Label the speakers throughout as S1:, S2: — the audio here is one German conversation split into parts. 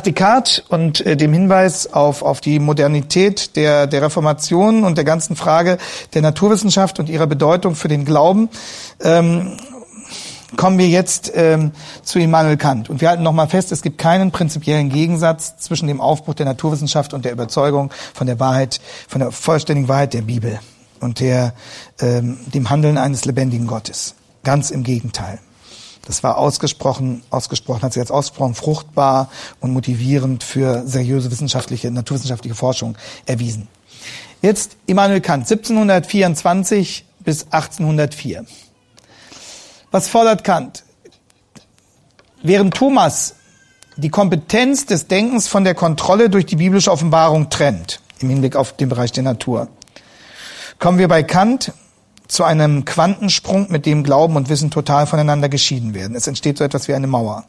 S1: Nach Descartes und äh, dem Hinweis auf, auf die Modernität der, der Reformation und der ganzen Frage der Naturwissenschaft und ihrer Bedeutung für den Glauben, ähm, kommen wir jetzt ähm, zu Immanuel Kant. Und wir halten nochmal fest, es gibt keinen prinzipiellen Gegensatz zwischen dem Aufbruch der Naturwissenschaft und der Überzeugung von der Wahrheit, von der vollständigen Wahrheit der Bibel und der, ähm, dem Handeln eines lebendigen Gottes. Ganz im Gegenteil. Das war ausgesprochen, ausgesprochen, hat sich als ausgesprochen fruchtbar und motivierend für seriöse wissenschaftliche, naturwissenschaftliche Forschung erwiesen. Jetzt Immanuel Kant, 1724 bis 1804. Was fordert Kant? Während Thomas die Kompetenz des Denkens von der Kontrolle durch die biblische Offenbarung trennt, im Hinblick auf den Bereich der Natur, kommen wir bei Kant zu einem Quantensprung, mit dem Glauben und Wissen total voneinander geschieden werden. Es entsteht so etwas wie eine Mauer.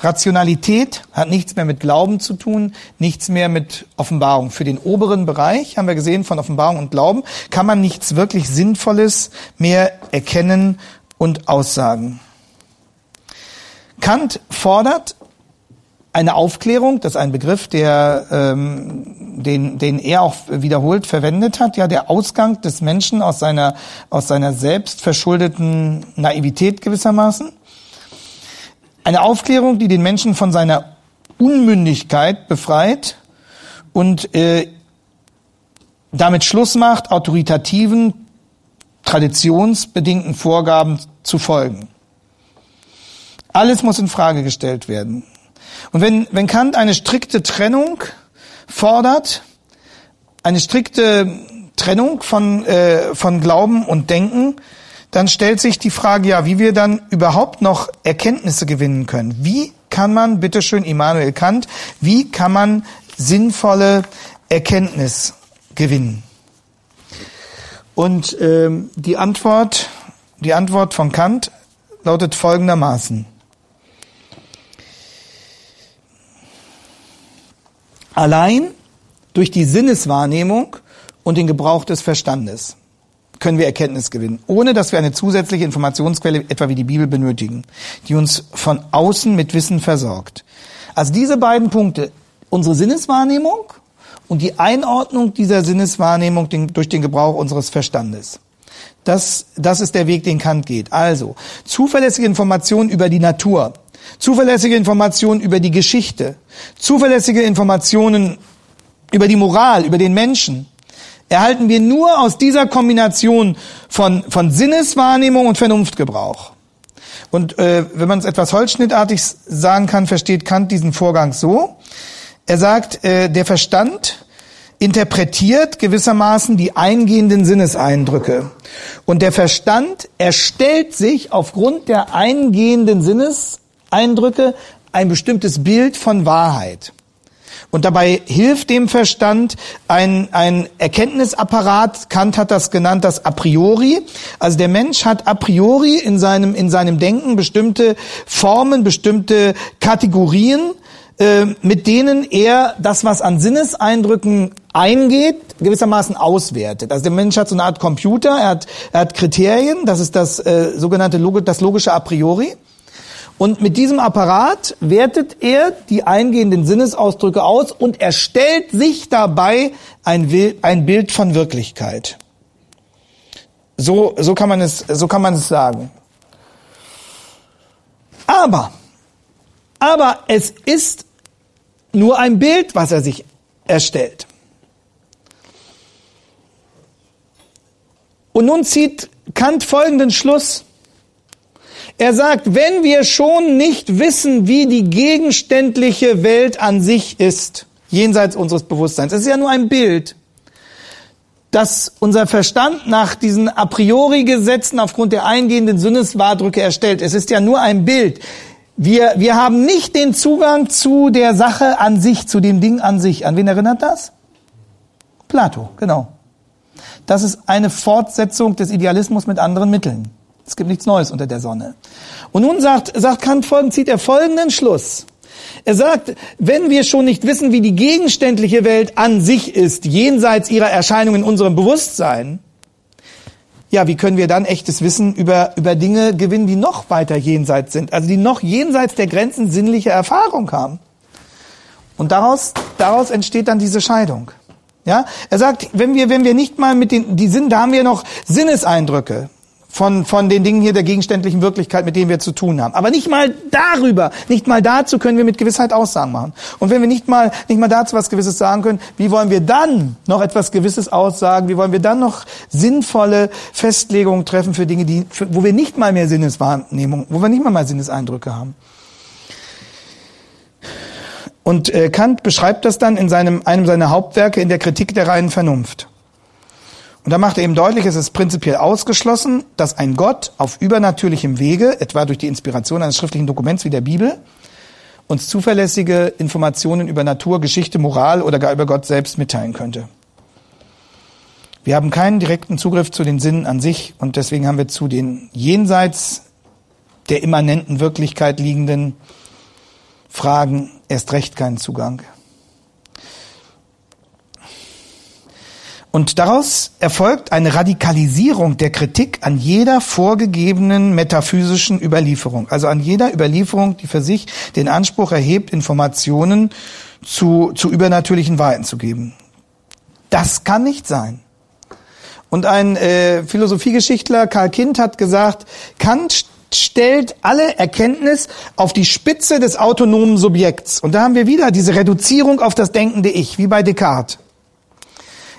S1: Rationalität hat nichts mehr mit Glauben zu tun, nichts mehr mit Offenbarung. Für den oberen Bereich, haben wir gesehen, von Offenbarung und Glauben, kann man nichts wirklich Sinnvolles mehr erkennen und aussagen. Kant fordert eine Aufklärung, das ist ein Begriff, der, ähm, den, den er auch wiederholt verwendet hat, ja, der Ausgang des Menschen aus seiner, aus seiner selbst verschuldeten Naivität gewissermaßen. Eine Aufklärung, die den Menschen von seiner Unmündigkeit befreit und äh, damit Schluss macht, autoritativen, traditionsbedingten Vorgaben zu folgen. Alles muss in Frage gestellt werden. Und wenn, wenn Kant eine strikte Trennung fordert, eine strikte Trennung von, äh, von Glauben und Denken, dann stellt sich die Frage, ja, wie wir dann überhaupt noch Erkenntnisse gewinnen können. Wie kann man, bitteschön, Immanuel Kant, wie kann man sinnvolle Erkenntnis gewinnen? Und ähm, die Antwort, die Antwort von Kant lautet folgendermaßen. Allein durch die Sinneswahrnehmung und den Gebrauch des Verstandes können wir Erkenntnis gewinnen, ohne dass wir eine zusätzliche Informationsquelle, etwa wie die Bibel, benötigen, die uns von außen mit Wissen versorgt. Also diese beiden Punkte, unsere Sinneswahrnehmung und die Einordnung dieser Sinneswahrnehmung durch den Gebrauch unseres Verstandes. Das, das ist der Weg, den Kant geht. Also, zuverlässige Informationen über die Natur, zuverlässige Informationen über die Geschichte, zuverlässige Informationen über die Moral, über den Menschen, erhalten wir nur aus dieser Kombination von, von Sinneswahrnehmung und Vernunftgebrauch. Und äh, wenn man es etwas holzschnittartig sagen kann, versteht Kant diesen Vorgang so. Er sagt, äh, der Verstand interpretiert gewissermaßen die eingehenden Sinneseindrücke. Und der Verstand erstellt sich aufgrund der eingehenden Sinneseindrücke Eindrücke ein bestimmtes Bild von Wahrheit. Und dabei hilft dem Verstand ein, ein Erkenntnisapparat, Kant hat das genannt, das a priori. Also der Mensch hat a priori in seinem, in seinem Denken bestimmte Formen, bestimmte Kategorien, äh, mit denen er das, was an Sinneseindrücken eingeht, gewissermaßen auswertet. Also der Mensch hat so eine Art Computer, er hat, er hat Kriterien, das ist das äh, sogenannte das logische a priori. Und mit diesem Apparat wertet er die eingehenden Sinnesausdrücke aus und erstellt sich dabei ein, ein Bild von Wirklichkeit. So, so, kann man es, so kann man es sagen. Aber, aber es ist nur ein Bild, was er sich erstellt. Und nun zieht Kant folgenden Schluss. Er sagt, wenn wir schon nicht wissen, wie die gegenständliche Welt an sich ist, jenseits unseres Bewusstseins, es ist ja nur ein Bild, das unser Verstand nach diesen a priori Gesetzen aufgrund der eingehenden Sinneswahrdrücke erstellt. Es ist ja nur ein Bild. Wir, wir haben nicht den Zugang zu der Sache an sich, zu dem Ding an sich. An wen erinnert das? Plato, genau. Das ist eine Fortsetzung des Idealismus mit anderen Mitteln. Es gibt nichts Neues unter der Sonne. Und nun sagt, sagt Kant folgend, zieht er folgenden Schluss. Er sagt, wenn wir schon nicht wissen, wie die gegenständliche Welt an sich ist, jenseits ihrer Erscheinung in unserem Bewusstsein, ja, wie können wir dann echtes Wissen über, über Dinge gewinnen, die noch weiter jenseits sind, also die noch jenseits der Grenzen sinnliche Erfahrung haben? Und daraus, daraus entsteht dann diese Scheidung. Ja, er sagt, wenn wir, wenn wir nicht mal mit den, die Sinn, da haben wir noch Sinneseindrücke von, von den Dingen hier der gegenständlichen Wirklichkeit, mit denen wir zu tun haben. Aber nicht mal darüber, nicht mal dazu können wir mit Gewissheit Aussagen machen. Und wenn wir nicht mal, nicht mal dazu was Gewisses sagen können, wie wollen wir dann noch etwas Gewisses aussagen? Wie wollen wir dann noch sinnvolle Festlegungen treffen für Dinge, die, für, wo wir nicht mal mehr Sinneswahrnehmung, wo wir nicht mal mehr Sinneseindrücke haben? Und äh, Kant beschreibt das dann in seinem, einem seiner Hauptwerke in der Kritik der reinen Vernunft. Und da macht er eben deutlich, es ist prinzipiell ausgeschlossen, dass ein Gott auf übernatürlichem Wege, etwa durch die Inspiration eines schriftlichen Dokuments wie der Bibel, uns zuverlässige Informationen über Natur, Geschichte, Moral oder gar über Gott selbst mitteilen könnte. Wir haben keinen direkten Zugriff zu den Sinnen an sich und deswegen haben wir zu den jenseits der immanenten Wirklichkeit liegenden Fragen erst recht keinen Zugang. Und daraus erfolgt eine Radikalisierung der Kritik an jeder vorgegebenen metaphysischen Überlieferung, also an jeder Überlieferung, die für sich den Anspruch erhebt, Informationen zu, zu übernatürlichen Wahrheiten zu geben. Das kann nicht sein. Und ein äh, Philosophiegeschichtler, Karl Kind, hat gesagt, Kant stellt alle Erkenntnis auf die Spitze des autonomen Subjekts. Und da haben wir wieder diese Reduzierung auf das denkende Ich, wie bei Descartes.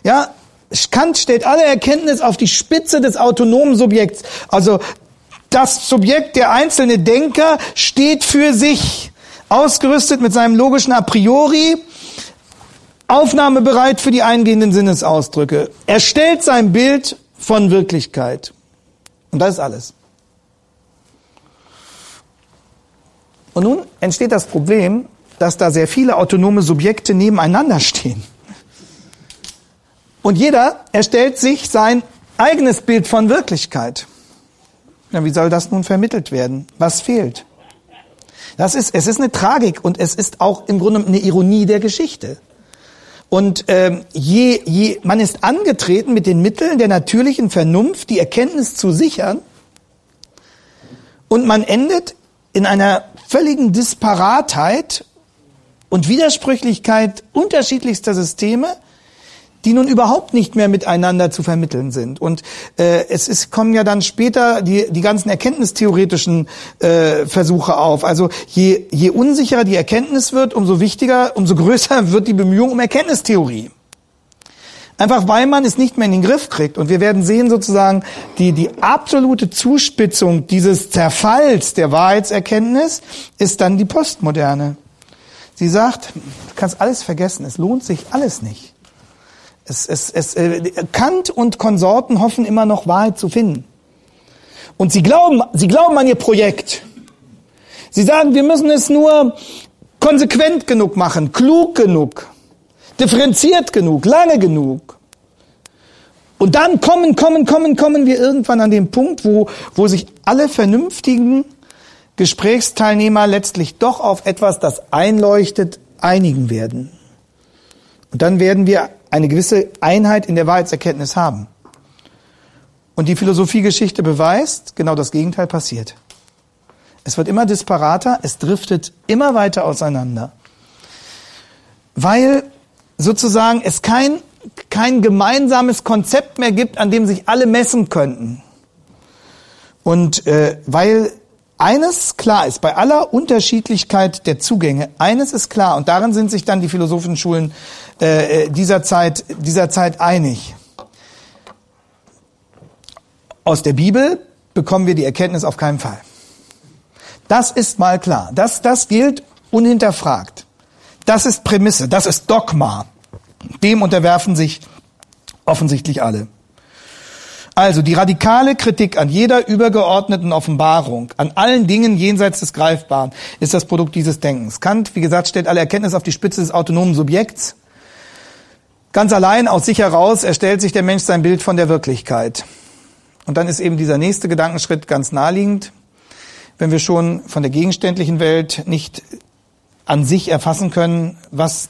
S1: Ja, Kant stellt alle Erkenntnis auf die Spitze des autonomen Subjekts. Also das Subjekt, der einzelne Denker, steht für sich, ausgerüstet mit seinem logischen A priori, aufnahmebereit für die eingehenden Sinnesausdrücke. Er stellt sein Bild von Wirklichkeit. Und das ist alles. Und nun entsteht das Problem, dass da sehr viele autonome Subjekte nebeneinander stehen. Und jeder erstellt sich sein eigenes Bild von Wirklichkeit. Ja, wie soll das nun vermittelt werden? Was fehlt? Das ist, es ist eine Tragik und es ist auch im Grunde eine Ironie der Geschichte. Und ähm, je, je, man ist angetreten, mit den Mitteln der natürlichen Vernunft die Erkenntnis zu sichern, und man endet in einer völligen Disparatheit und Widersprüchlichkeit unterschiedlichster Systeme, die nun überhaupt nicht mehr miteinander zu vermitteln sind. Und äh, es ist, kommen ja dann später die, die ganzen erkenntnistheoretischen äh, Versuche auf. Also je, je unsicherer die Erkenntnis wird, umso wichtiger, umso größer wird die Bemühung um Erkenntnistheorie. Einfach weil man es nicht mehr in den Griff kriegt. Und wir werden sehen sozusagen, die, die absolute Zuspitzung dieses Zerfalls der Wahrheitserkenntnis ist dann die Postmoderne. Sie sagt, du kannst alles vergessen, es lohnt sich alles nicht. Es, es, es, äh, Kant und Konsorten hoffen immer noch Wahrheit zu finden. Und sie glauben, sie glauben an ihr Projekt. Sie sagen, wir müssen es nur konsequent genug machen, klug genug, differenziert genug, lange genug. Und dann kommen, kommen, kommen, kommen wir irgendwann an den Punkt, wo, wo sich alle vernünftigen Gesprächsteilnehmer letztlich doch auf etwas, das einleuchtet, einigen werden. Und dann werden wir eine gewisse Einheit in der Wahrheitserkenntnis haben. Und die Philosophiegeschichte beweist, genau das Gegenteil passiert. Es wird immer disparater, es driftet immer weiter auseinander. Weil sozusagen es kein, kein gemeinsames Konzept mehr gibt, an dem sich alle messen könnten. Und äh, weil eines klar ist, bei aller Unterschiedlichkeit der Zugänge, eines ist klar, und darin sind sich dann die philosophischen Schulen äh, dieser, Zeit, dieser Zeit einig. Aus der Bibel bekommen wir die Erkenntnis auf keinen Fall. Das ist mal klar. Das, das gilt unhinterfragt. Das ist Prämisse, das ist Dogma. Dem unterwerfen sich offensichtlich alle. Also die radikale Kritik an jeder übergeordneten Offenbarung, an allen Dingen jenseits des Greifbaren, ist das Produkt dieses Denkens. Kant, wie gesagt, stellt alle Erkenntnis auf die Spitze des autonomen Subjekts Ganz allein aus sich heraus erstellt sich der Mensch sein Bild von der Wirklichkeit. Und dann ist eben dieser nächste Gedankenschritt ganz naheliegend. Wenn wir schon von der gegenständlichen Welt nicht an sich erfassen können, was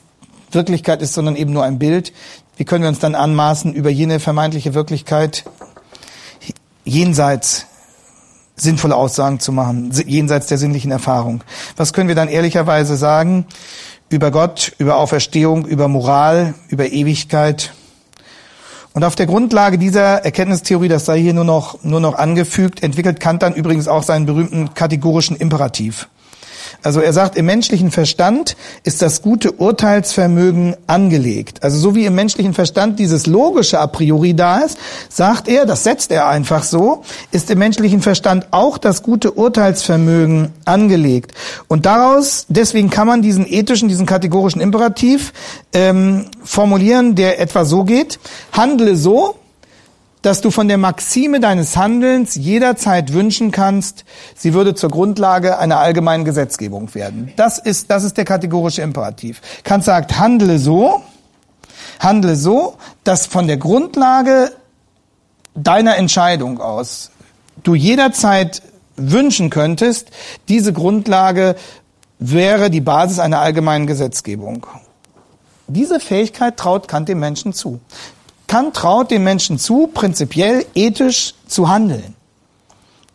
S1: Wirklichkeit ist, sondern eben nur ein Bild, wie können wir uns dann anmaßen, über jene vermeintliche Wirklichkeit jenseits sinnvolle Aussagen zu machen, jenseits der sinnlichen Erfahrung? Was können wir dann ehrlicherweise sagen über Gott, über Auferstehung, über Moral, über Ewigkeit? Und auf der Grundlage dieser Erkenntnistheorie, das sei hier nur noch, nur noch angefügt, entwickelt Kant dann übrigens auch seinen berühmten kategorischen Imperativ. Also er sagt, im menschlichen Verstand ist das gute Urteilsvermögen angelegt. Also so wie im menschlichen Verstand dieses logische a priori da ist, sagt er, das setzt er einfach so, ist im menschlichen Verstand auch das gute Urteilsvermögen angelegt. Und daraus, deswegen kann man diesen ethischen, diesen kategorischen Imperativ ähm, formulieren, der etwa so geht, handle so, dass du von der Maxime deines Handelns jederzeit wünschen kannst, sie würde zur Grundlage einer allgemeinen Gesetzgebung werden. Das ist, das ist der kategorische Imperativ. Kant sagt, handle so, handle so, dass von der Grundlage deiner Entscheidung aus du jederzeit wünschen könntest, diese Grundlage wäre die Basis einer allgemeinen Gesetzgebung. Diese Fähigkeit traut Kant dem Menschen zu. Kant traut den Menschen zu, prinzipiell ethisch zu handeln.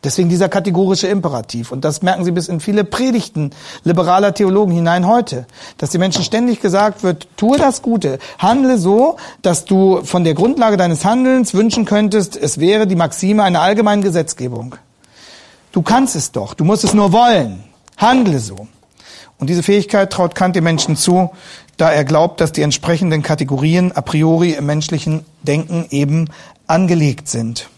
S1: Deswegen dieser kategorische Imperativ. Und das merken Sie bis in viele Predigten liberaler Theologen hinein heute. Dass den Menschen ständig gesagt wird, tue das Gute, handle so, dass du von der Grundlage deines Handelns wünschen könntest, es wäre die Maxime einer allgemeinen Gesetzgebung. Du kannst es doch, du musst es nur wollen. Handle so. Und diese Fähigkeit traut Kant den Menschen zu, da er glaubt, dass die entsprechenden Kategorien a priori im menschlichen Denken eben angelegt sind.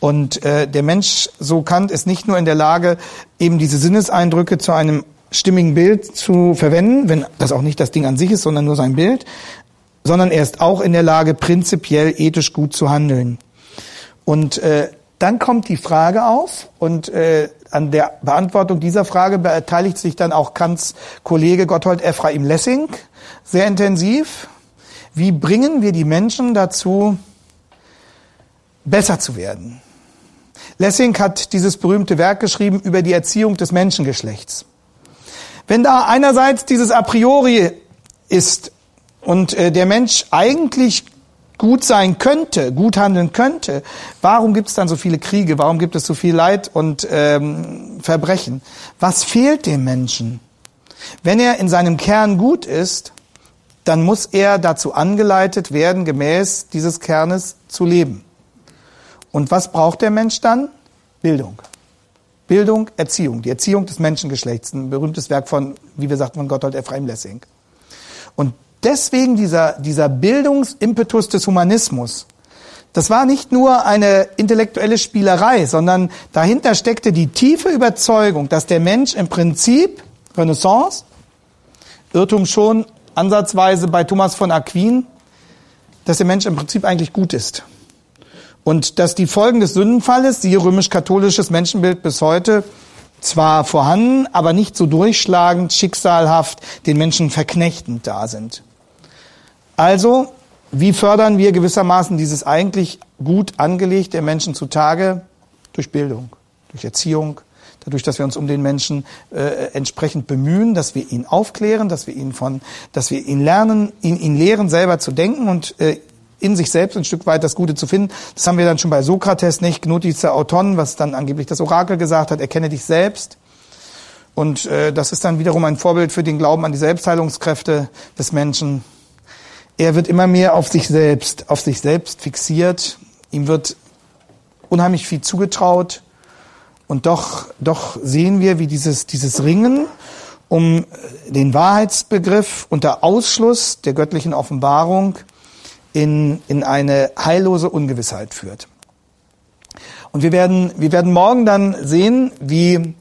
S1: Und äh, der Mensch, so Kant, ist nicht nur in der Lage, eben diese Sinneseindrücke zu einem stimmigen Bild zu verwenden, wenn das auch nicht das Ding an sich ist, sondern nur sein Bild, sondern er ist auch in der Lage, prinzipiell ethisch gut zu handeln. Und äh, dann kommt die Frage auf, und äh, an der Beantwortung dieser Frage beteiligt sich dann auch Kants Kollege Gotthold Ephraim Lessing sehr intensiv. Wie bringen wir die Menschen dazu, besser zu werden? Lessing hat dieses berühmte Werk geschrieben über die Erziehung des Menschengeschlechts. Wenn da einerseits dieses A priori ist und äh, der Mensch eigentlich gut sein könnte, gut handeln könnte, warum gibt es dann so viele Kriege? Warum gibt es so viel Leid und ähm, Verbrechen? Was fehlt dem Menschen? Wenn er in seinem Kern gut ist, dann muss er dazu angeleitet werden, gemäß dieses Kernes zu leben. Und was braucht der Mensch dann? Bildung. Bildung, Erziehung, die Erziehung des Menschengeschlechts, ein berühmtes Werk von, wie wir sagten, von Gotthold Ephraim Lessing. Und deswegen dieser, dieser Bildungsimpetus des Humanismus, das war nicht nur eine intellektuelle Spielerei, sondern dahinter steckte die tiefe Überzeugung, dass der Mensch im Prinzip, Renaissance, Irrtum schon ansatzweise bei Thomas von Aquin, dass der Mensch im Prinzip eigentlich gut ist. Und dass die Folgen des Sündenfalles, siehe römisch-katholisches Menschenbild bis heute, zwar vorhanden, aber nicht so durchschlagend, schicksalhaft, den Menschen verknechtend da sind. Also, wie fördern wir gewissermaßen dieses eigentlich gut angelegte Menschen zutage? Durch Bildung, durch Erziehung, dadurch, dass wir uns um den Menschen äh, entsprechend bemühen, dass wir ihn aufklären, dass wir ihn von, dass wir ihn lernen, ihn, ihn lehren, selber zu denken und äh, in sich selbst ein Stück weit das Gute zu finden. Das haben wir dann schon bei Sokrates nicht, Gnotice Auton, was dann angeblich das Orakel gesagt hat, erkenne dich selbst. Und äh, das ist dann wiederum ein Vorbild für den Glauben an die Selbstheilungskräfte des Menschen er wird immer mehr auf sich selbst, auf sich selbst fixiert. Ihm wird unheimlich viel zugetraut. Und doch, doch sehen wir, wie dieses, dieses Ringen um den Wahrheitsbegriff unter Ausschluss der göttlichen Offenbarung in, in eine heillose Ungewissheit führt. Und wir werden, wir werden morgen dann sehen, wie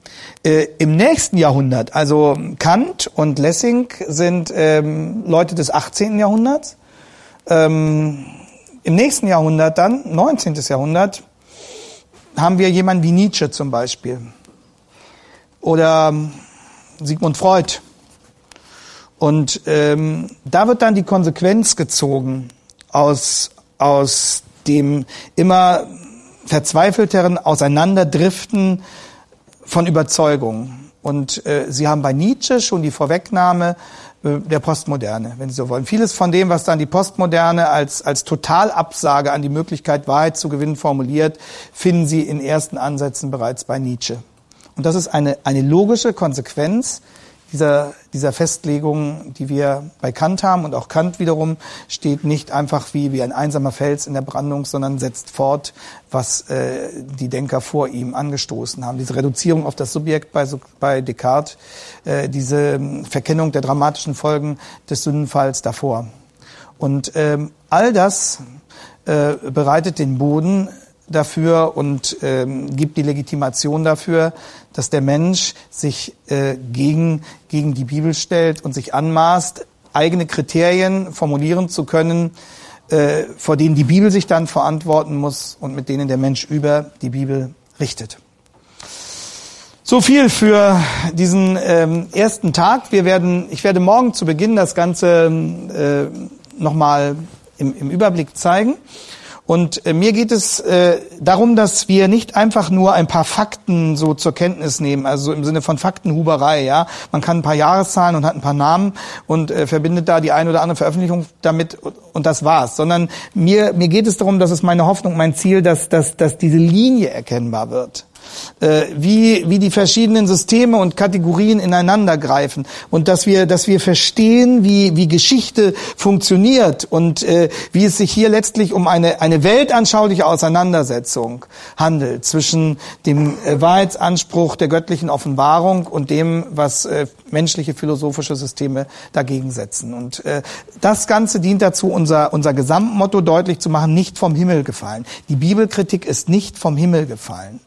S1: äh, im nächsten Jahrhundert, also Kant und Lessing sind ähm, Leute des 18. Jahrhunderts, ähm, im nächsten Jahrhundert dann, 19. Jahrhundert, haben wir jemanden wie Nietzsche zum Beispiel oder ähm, Sigmund Freud. Und ähm, da wird dann die Konsequenz gezogen aus, aus dem immer verzweifelteren Auseinanderdriften von Überzeugungen. Und äh, Sie haben bei Nietzsche schon die Vorwegnahme äh, der Postmoderne, wenn Sie so wollen. Vieles von dem, was dann die Postmoderne als, als Totalabsage an die Möglichkeit, Wahrheit zu gewinnen, formuliert, finden Sie in ersten Ansätzen bereits bei Nietzsche. Und das ist eine, eine logische Konsequenz dieser, dieser Festlegung, die wir bei Kant haben. Und auch Kant wiederum steht nicht einfach wie, wie ein einsamer Fels in der Brandung, sondern setzt fort, was äh, die Denker vor ihm angestoßen haben. Diese Reduzierung auf das Subjekt bei, bei Descartes, äh, diese ähm, Verkennung der dramatischen Folgen des Sündenfalls davor. Und ähm, all das äh, bereitet den Boden dafür und ähm, gibt die Legitimation dafür, dass der Mensch sich äh, gegen, gegen die Bibel stellt und sich anmaßt, eigene Kriterien formulieren zu können, äh, vor denen die Bibel sich dann verantworten muss und mit denen der Mensch über die Bibel richtet. So viel für diesen ähm, ersten Tag. Wir werden, ich werde morgen zu Beginn das Ganze äh, nochmal im, im Überblick zeigen. Und äh, mir geht es äh, darum, dass wir nicht einfach nur ein paar Fakten so zur Kenntnis nehmen, also im Sinne von Faktenhuberei. Ja, man kann ein paar Jahreszahlen und hat ein paar Namen und äh, verbindet da die eine oder andere Veröffentlichung damit und das war's. Sondern mir mir geht es darum, dass es meine Hoffnung, mein Ziel, dass dass dass diese Linie erkennbar wird wie, wie die verschiedenen Systeme und Kategorien ineinander greifen und dass wir, dass wir verstehen, wie, wie Geschichte funktioniert und äh, wie es sich hier letztlich um eine, eine weltanschauliche Auseinandersetzung handelt zwischen dem äh, Wahrheitsanspruch der göttlichen Offenbarung und dem, was äh, menschliche philosophische Systeme dagegen setzen. Und äh, das Ganze dient dazu, unser, unser Gesamtmotto deutlich zu machen, nicht vom Himmel gefallen. Die Bibelkritik ist nicht vom Himmel gefallen.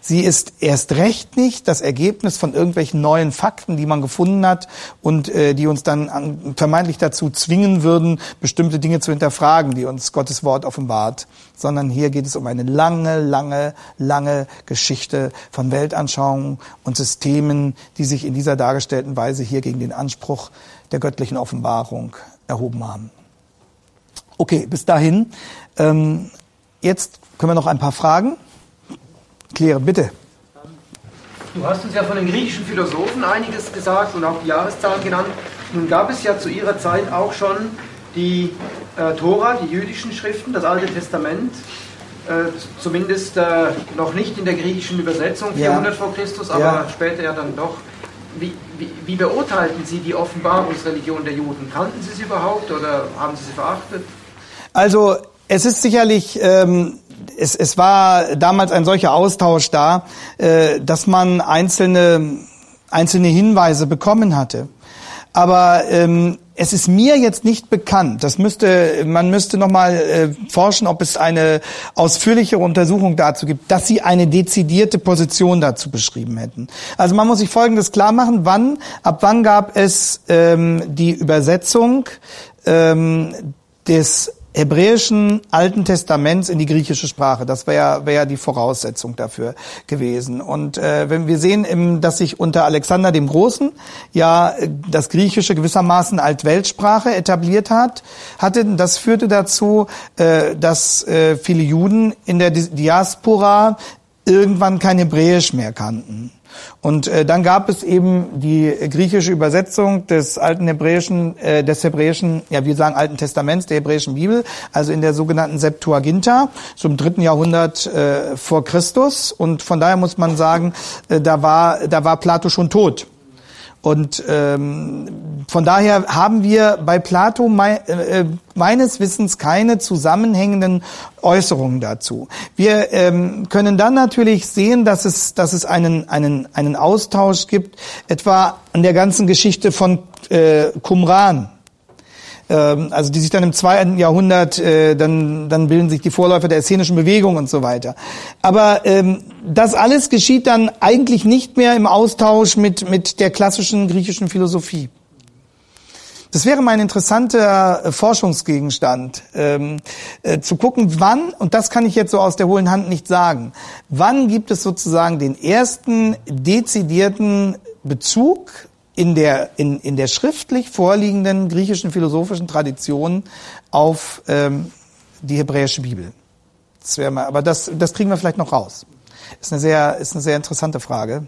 S1: Sie ist erst recht nicht das Ergebnis von irgendwelchen neuen Fakten, die man gefunden hat und äh, die uns dann vermeintlich dazu zwingen würden, bestimmte Dinge zu hinterfragen, die uns Gottes Wort offenbart, sondern hier geht es um eine lange, lange, lange Geschichte von Weltanschauungen und Systemen, die sich in dieser dargestellten Weise hier gegen den Anspruch der göttlichen Offenbarung erhoben haben. Okay, bis dahin. Ähm, jetzt können wir noch ein paar Fragen klären. Bitte.
S2: Du hast uns ja von den griechischen Philosophen einiges gesagt und auch die Jahreszahlen genannt. Nun gab es ja zu ihrer Zeit auch schon die äh, Tora, die jüdischen Schriften, das Alte Testament, äh, zumindest äh, noch nicht in der griechischen Übersetzung, 400 ja. vor Christus, aber ja. später ja dann doch. Wie, wie, wie, beurteilten Sie die Offenbarungsreligion der Juden? Kannten Sie sie überhaupt oder haben Sie sie verachtet?
S1: Also es ist sicherlich ähm, es, es war damals ein solcher Austausch da, äh, dass man einzelne, einzelne Hinweise bekommen hatte. Aber ähm, es ist mir jetzt nicht bekannt. Das müsste, man müsste nochmal äh, forschen, ob es eine ausführlichere Untersuchung dazu gibt, dass sie eine dezidierte Position dazu beschrieben hätten. Also man muss sich Folgendes klar machen: Wann, ab wann gab es ähm, die Übersetzung ähm, des hebräischen Alten Testaments in die griechische Sprache. Das wäre wär die Voraussetzung dafür gewesen. Und äh, wenn wir sehen, im, dass sich unter Alexander dem Großen ja das Griechische gewissermaßen als Weltsprache etabliert hat, hatte, das führte dazu, äh, dass äh, viele Juden in der Diaspora irgendwann kein Hebräisch mehr kannten. Und äh, dann gab es eben die griechische Übersetzung des alten Hebräischen, äh, des Hebräischen, ja wir sagen Alten Testaments, der hebräischen Bibel, also in der sogenannten Septuaginta, zum dritten Jahrhundert äh, vor Christus. Und von daher muss man sagen, äh, da war da war Plato schon tot. Und ähm, von daher haben wir bei Plato me äh, meines Wissens keine zusammenhängenden Äußerungen dazu. Wir ähm, können dann natürlich sehen, dass es, dass es einen, einen, einen Austausch gibt, etwa an der ganzen Geschichte von äh, Qumran also die sich dann im zweiten Jahrhundert, äh, dann, dann bilden sich die Vorläufer der essenischen Bewegung und so weiter. Aber ähm, das alles geschieht dann eigentlich nicht mehr im Austausch mit, mit der klassischen griechischen Philosophie. Das wäre mein interessanter äh, Forschungsgegenstand, ähm, äh, zu gucken, wann, und das kann ich jetzt so aus der hohlen Hand nicht sagen, wann gibt es sozusagen den ersten dezidierten Bezug in der, in, in der schriftlich vorliegenden griechischen philosophischen Tradition auf ähm, die hebräische Bibel. Das wäre mal, aber das, das kriegen wir vielleicht noch raus. Ist eine sehr, ist eine sehr interessante Frage.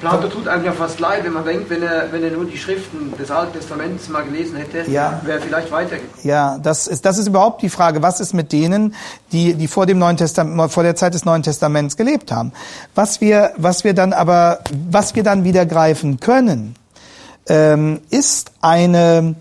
S2: Plato tut einem ja fast leid, wenn man denkt, wenn er, wenn er nur die Schriften des Alten Testaments mal gelesen hätte,
S1: Ja.
S2: wäre er vielleicht weitergekommen.
S1: Ja, das ist, das ist überhaupt die Frage, was ist mit denen, die, die vor dem Neuen Testament, vor der Zeit des Neuen Testaments gelebt haben. Was wir, was wir dann aber, was wir dann wieder greifen können, ähm, ist eine,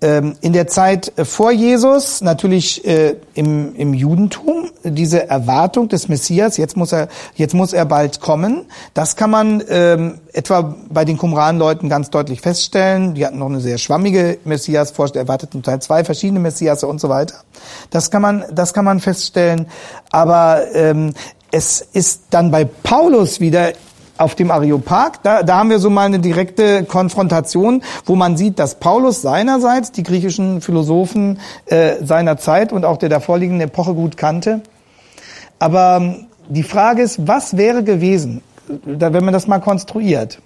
S1: ähm, in der Zeit vor Jesus natürlich äh, im, im Judentum diese Erwartung des Messias, jetzt muss er, jetzt muss er bald kommen. Das kann man ähm, etwa bei den Qumran-Leuten ganz deutlich feststellen. Die hatten noch eine sehr schwammige Messias-Vorstellung, erwarteten Teil zwei verschiedene Messias und so weiter. Das kann man, das kann man feststellen. Aber ähm, es ist dann bei Paulus wieder auf dem Areopag, da, da haben wir so mal eine direkte Konfrontation, wo man sieht, dass Paulus seinerseits die griechischen Philosophen äh, seiner Zeit und auch der davorliegenden Epoche gut kannte. Aber ähm, die Frage ist, was wäre gewesen, wenn man das mal konstruiert,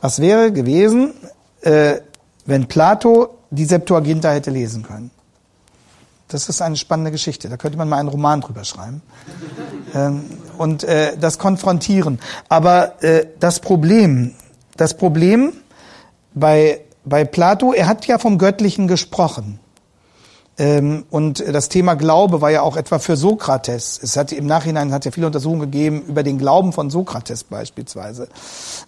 S1: was wäre gewesen, äh, wenn Plato die Septuaginta hätte lesen können? Das ist eine spannende Geschichte. Da könnte man mal einen Roman drüber schreiben ähm, und äh, das konfrontieren. Aber äh, das Problem, das Problem bei bei Plato, er hat ja vom Göttlichen gesprochen. Ähm, und das Thema Glaube war ja auch etwa für Sokrates. Es hat im Nachhinein hat ja viele Untersuchungen gegeben über den Glauben von Sokrates beispielsweise.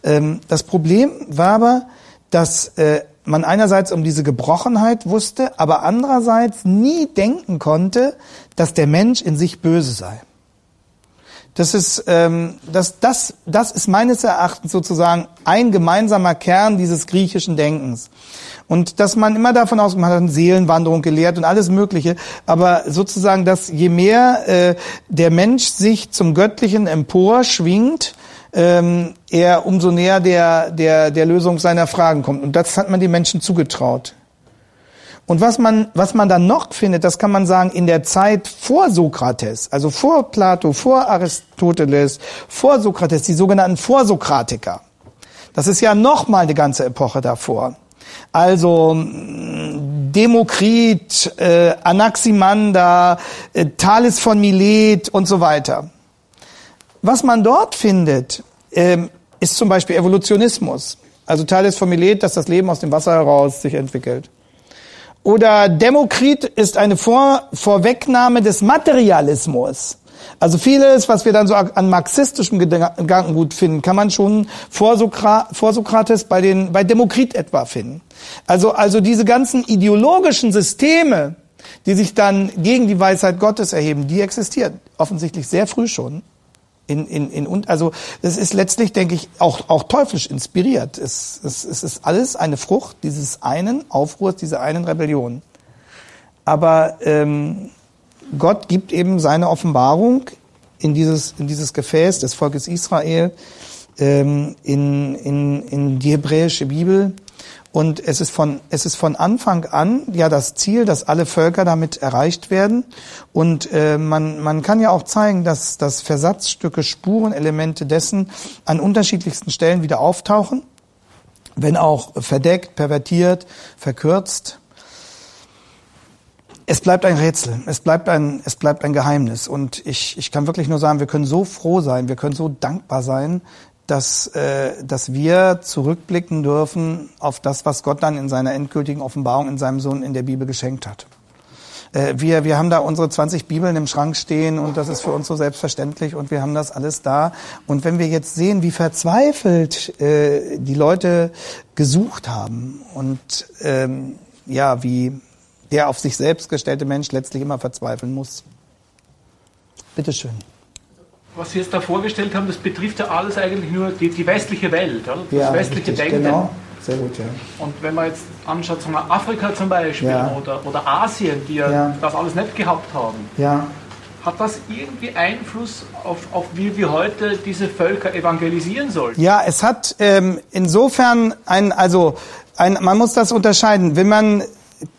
S1: Ähm, das Problem war aber, dass äh, man einerseits um diese Gebrochenheit wusste, aber andererseits nie denken konnte, dass der Mensch in sich böse sei. Das ist, ähm, das, das, das ist meines Erachtens sozusagen ein gemeinsamer Kern dieses griechischen Denkens. Und dass man immer davon ausgeht, man hat Seelenwanderung gelehrt und alles Mögliche, aber sozusagen, dass je mehr äh, der Mensch sich zum Göttlichen emporschwingt, ähm, er umso näher der, der, der Lösung seiner Fragen kommt. Und das hat man den Menschen zugetraut. Und was man, was man dann noch findet, das kann man sagen, in der Zeit vor Sokrates, also vor Plato, vor Aristoteles, vor Sokrates, die sogenannten Vorsokratiker. Das ist ja noch mal eine ganze Epoche davor. Also mh, Demokrit, äh, Anaximander, äh, Thales von Milet und so weiter. Was man dort findet, ähm, ist zum Beispiel Evolutionismus. Also Thales von Milet, dass das Leben aus dem Wasser heraus sich entwickelt. Oder Demokrit ist eine Vor Vorwegnahme des Materialismus. Also vieles, was wir dann so an marxistischem Gedankengut finden, kann man schon vor, Sokra vor Sokrates bei, den, bei Demokrit etwa finden. Also, also diese ganzen ideologischen Systeme, die sich dann gegen die Weisheit Gottes erheben, die existieren offensichtlich sehr früh schon. In, in, in, und also es ist letztlich, denke ich, auch, auch teuflisch inspiriert. Es, es, es ist alles eine Frucht dieses einen Aufruhrs, dieser einen Rebellion. Aber ähm, Gott gibt eben seine Offenbarung in dieses, in dieses Gefäß des Volkes Israel, ähm, in, in, in die hebräische Bibel. Und es ist von, es ist von Anfang an ja das Ziel, dass alle Völker damit erreicht werden. Und äh, man, man kann ja auch zeigen, dass, dass Versatzstücke, Spurenelemente dessen an unterschiedlichsten Stellen wieder auftauchen, wenn auch verdeckt, pervertiert, verkürzt. Es bleibt ein Rätsel, es bleibt ein, es bleibt ein Geheimnis. Und ich, ich kann wirklich nur sagen, wir können so froh sein, wir können so dankbar sein, dass, äh, dass wir zurückblicken dürfen auf das, was Gott dann in seiner endgültigen Offenbarung in seinem Sohn in der Bibel geschenkt hat. Äh, wir, wir haben da unsere 20 Bibeln im Schrank stehen und das ist für uns so selbstverständlich und wir haben das alles da. Und wenn wir jetzt sehen, wie verzweifelt äh, die Leute gesucht haben und ähm, ja, wie der auf sich selbst gestellte Mensch letztlich immer verzweifeln muss. Bitteschön.
S3: Was Sie jetzt da vorgestellt haben, das betrifft ja alles eigentlich nur die, die westliche Welt, oder? das
S1: Ja,
S3: westliche
S1: richtig,
S3: Denken.
S1: Genau, sehr gut, ja.
S3: Und wenn man jetzt anschaut, wir Afrika zum Beispiel
S1: Ja.
S3: oder, oder Asien, die ja,
S1: Ja.
S3: das alles nicht gehabt haben,
S1: Ja,
S3: hat das irgendwie Einfluss auf, auf wie wir heute diese Völker evangelisieren sollten?
S1: Ja, es hat ähm, insofern ein, also ein, man muss das unterscheiden. Wenn man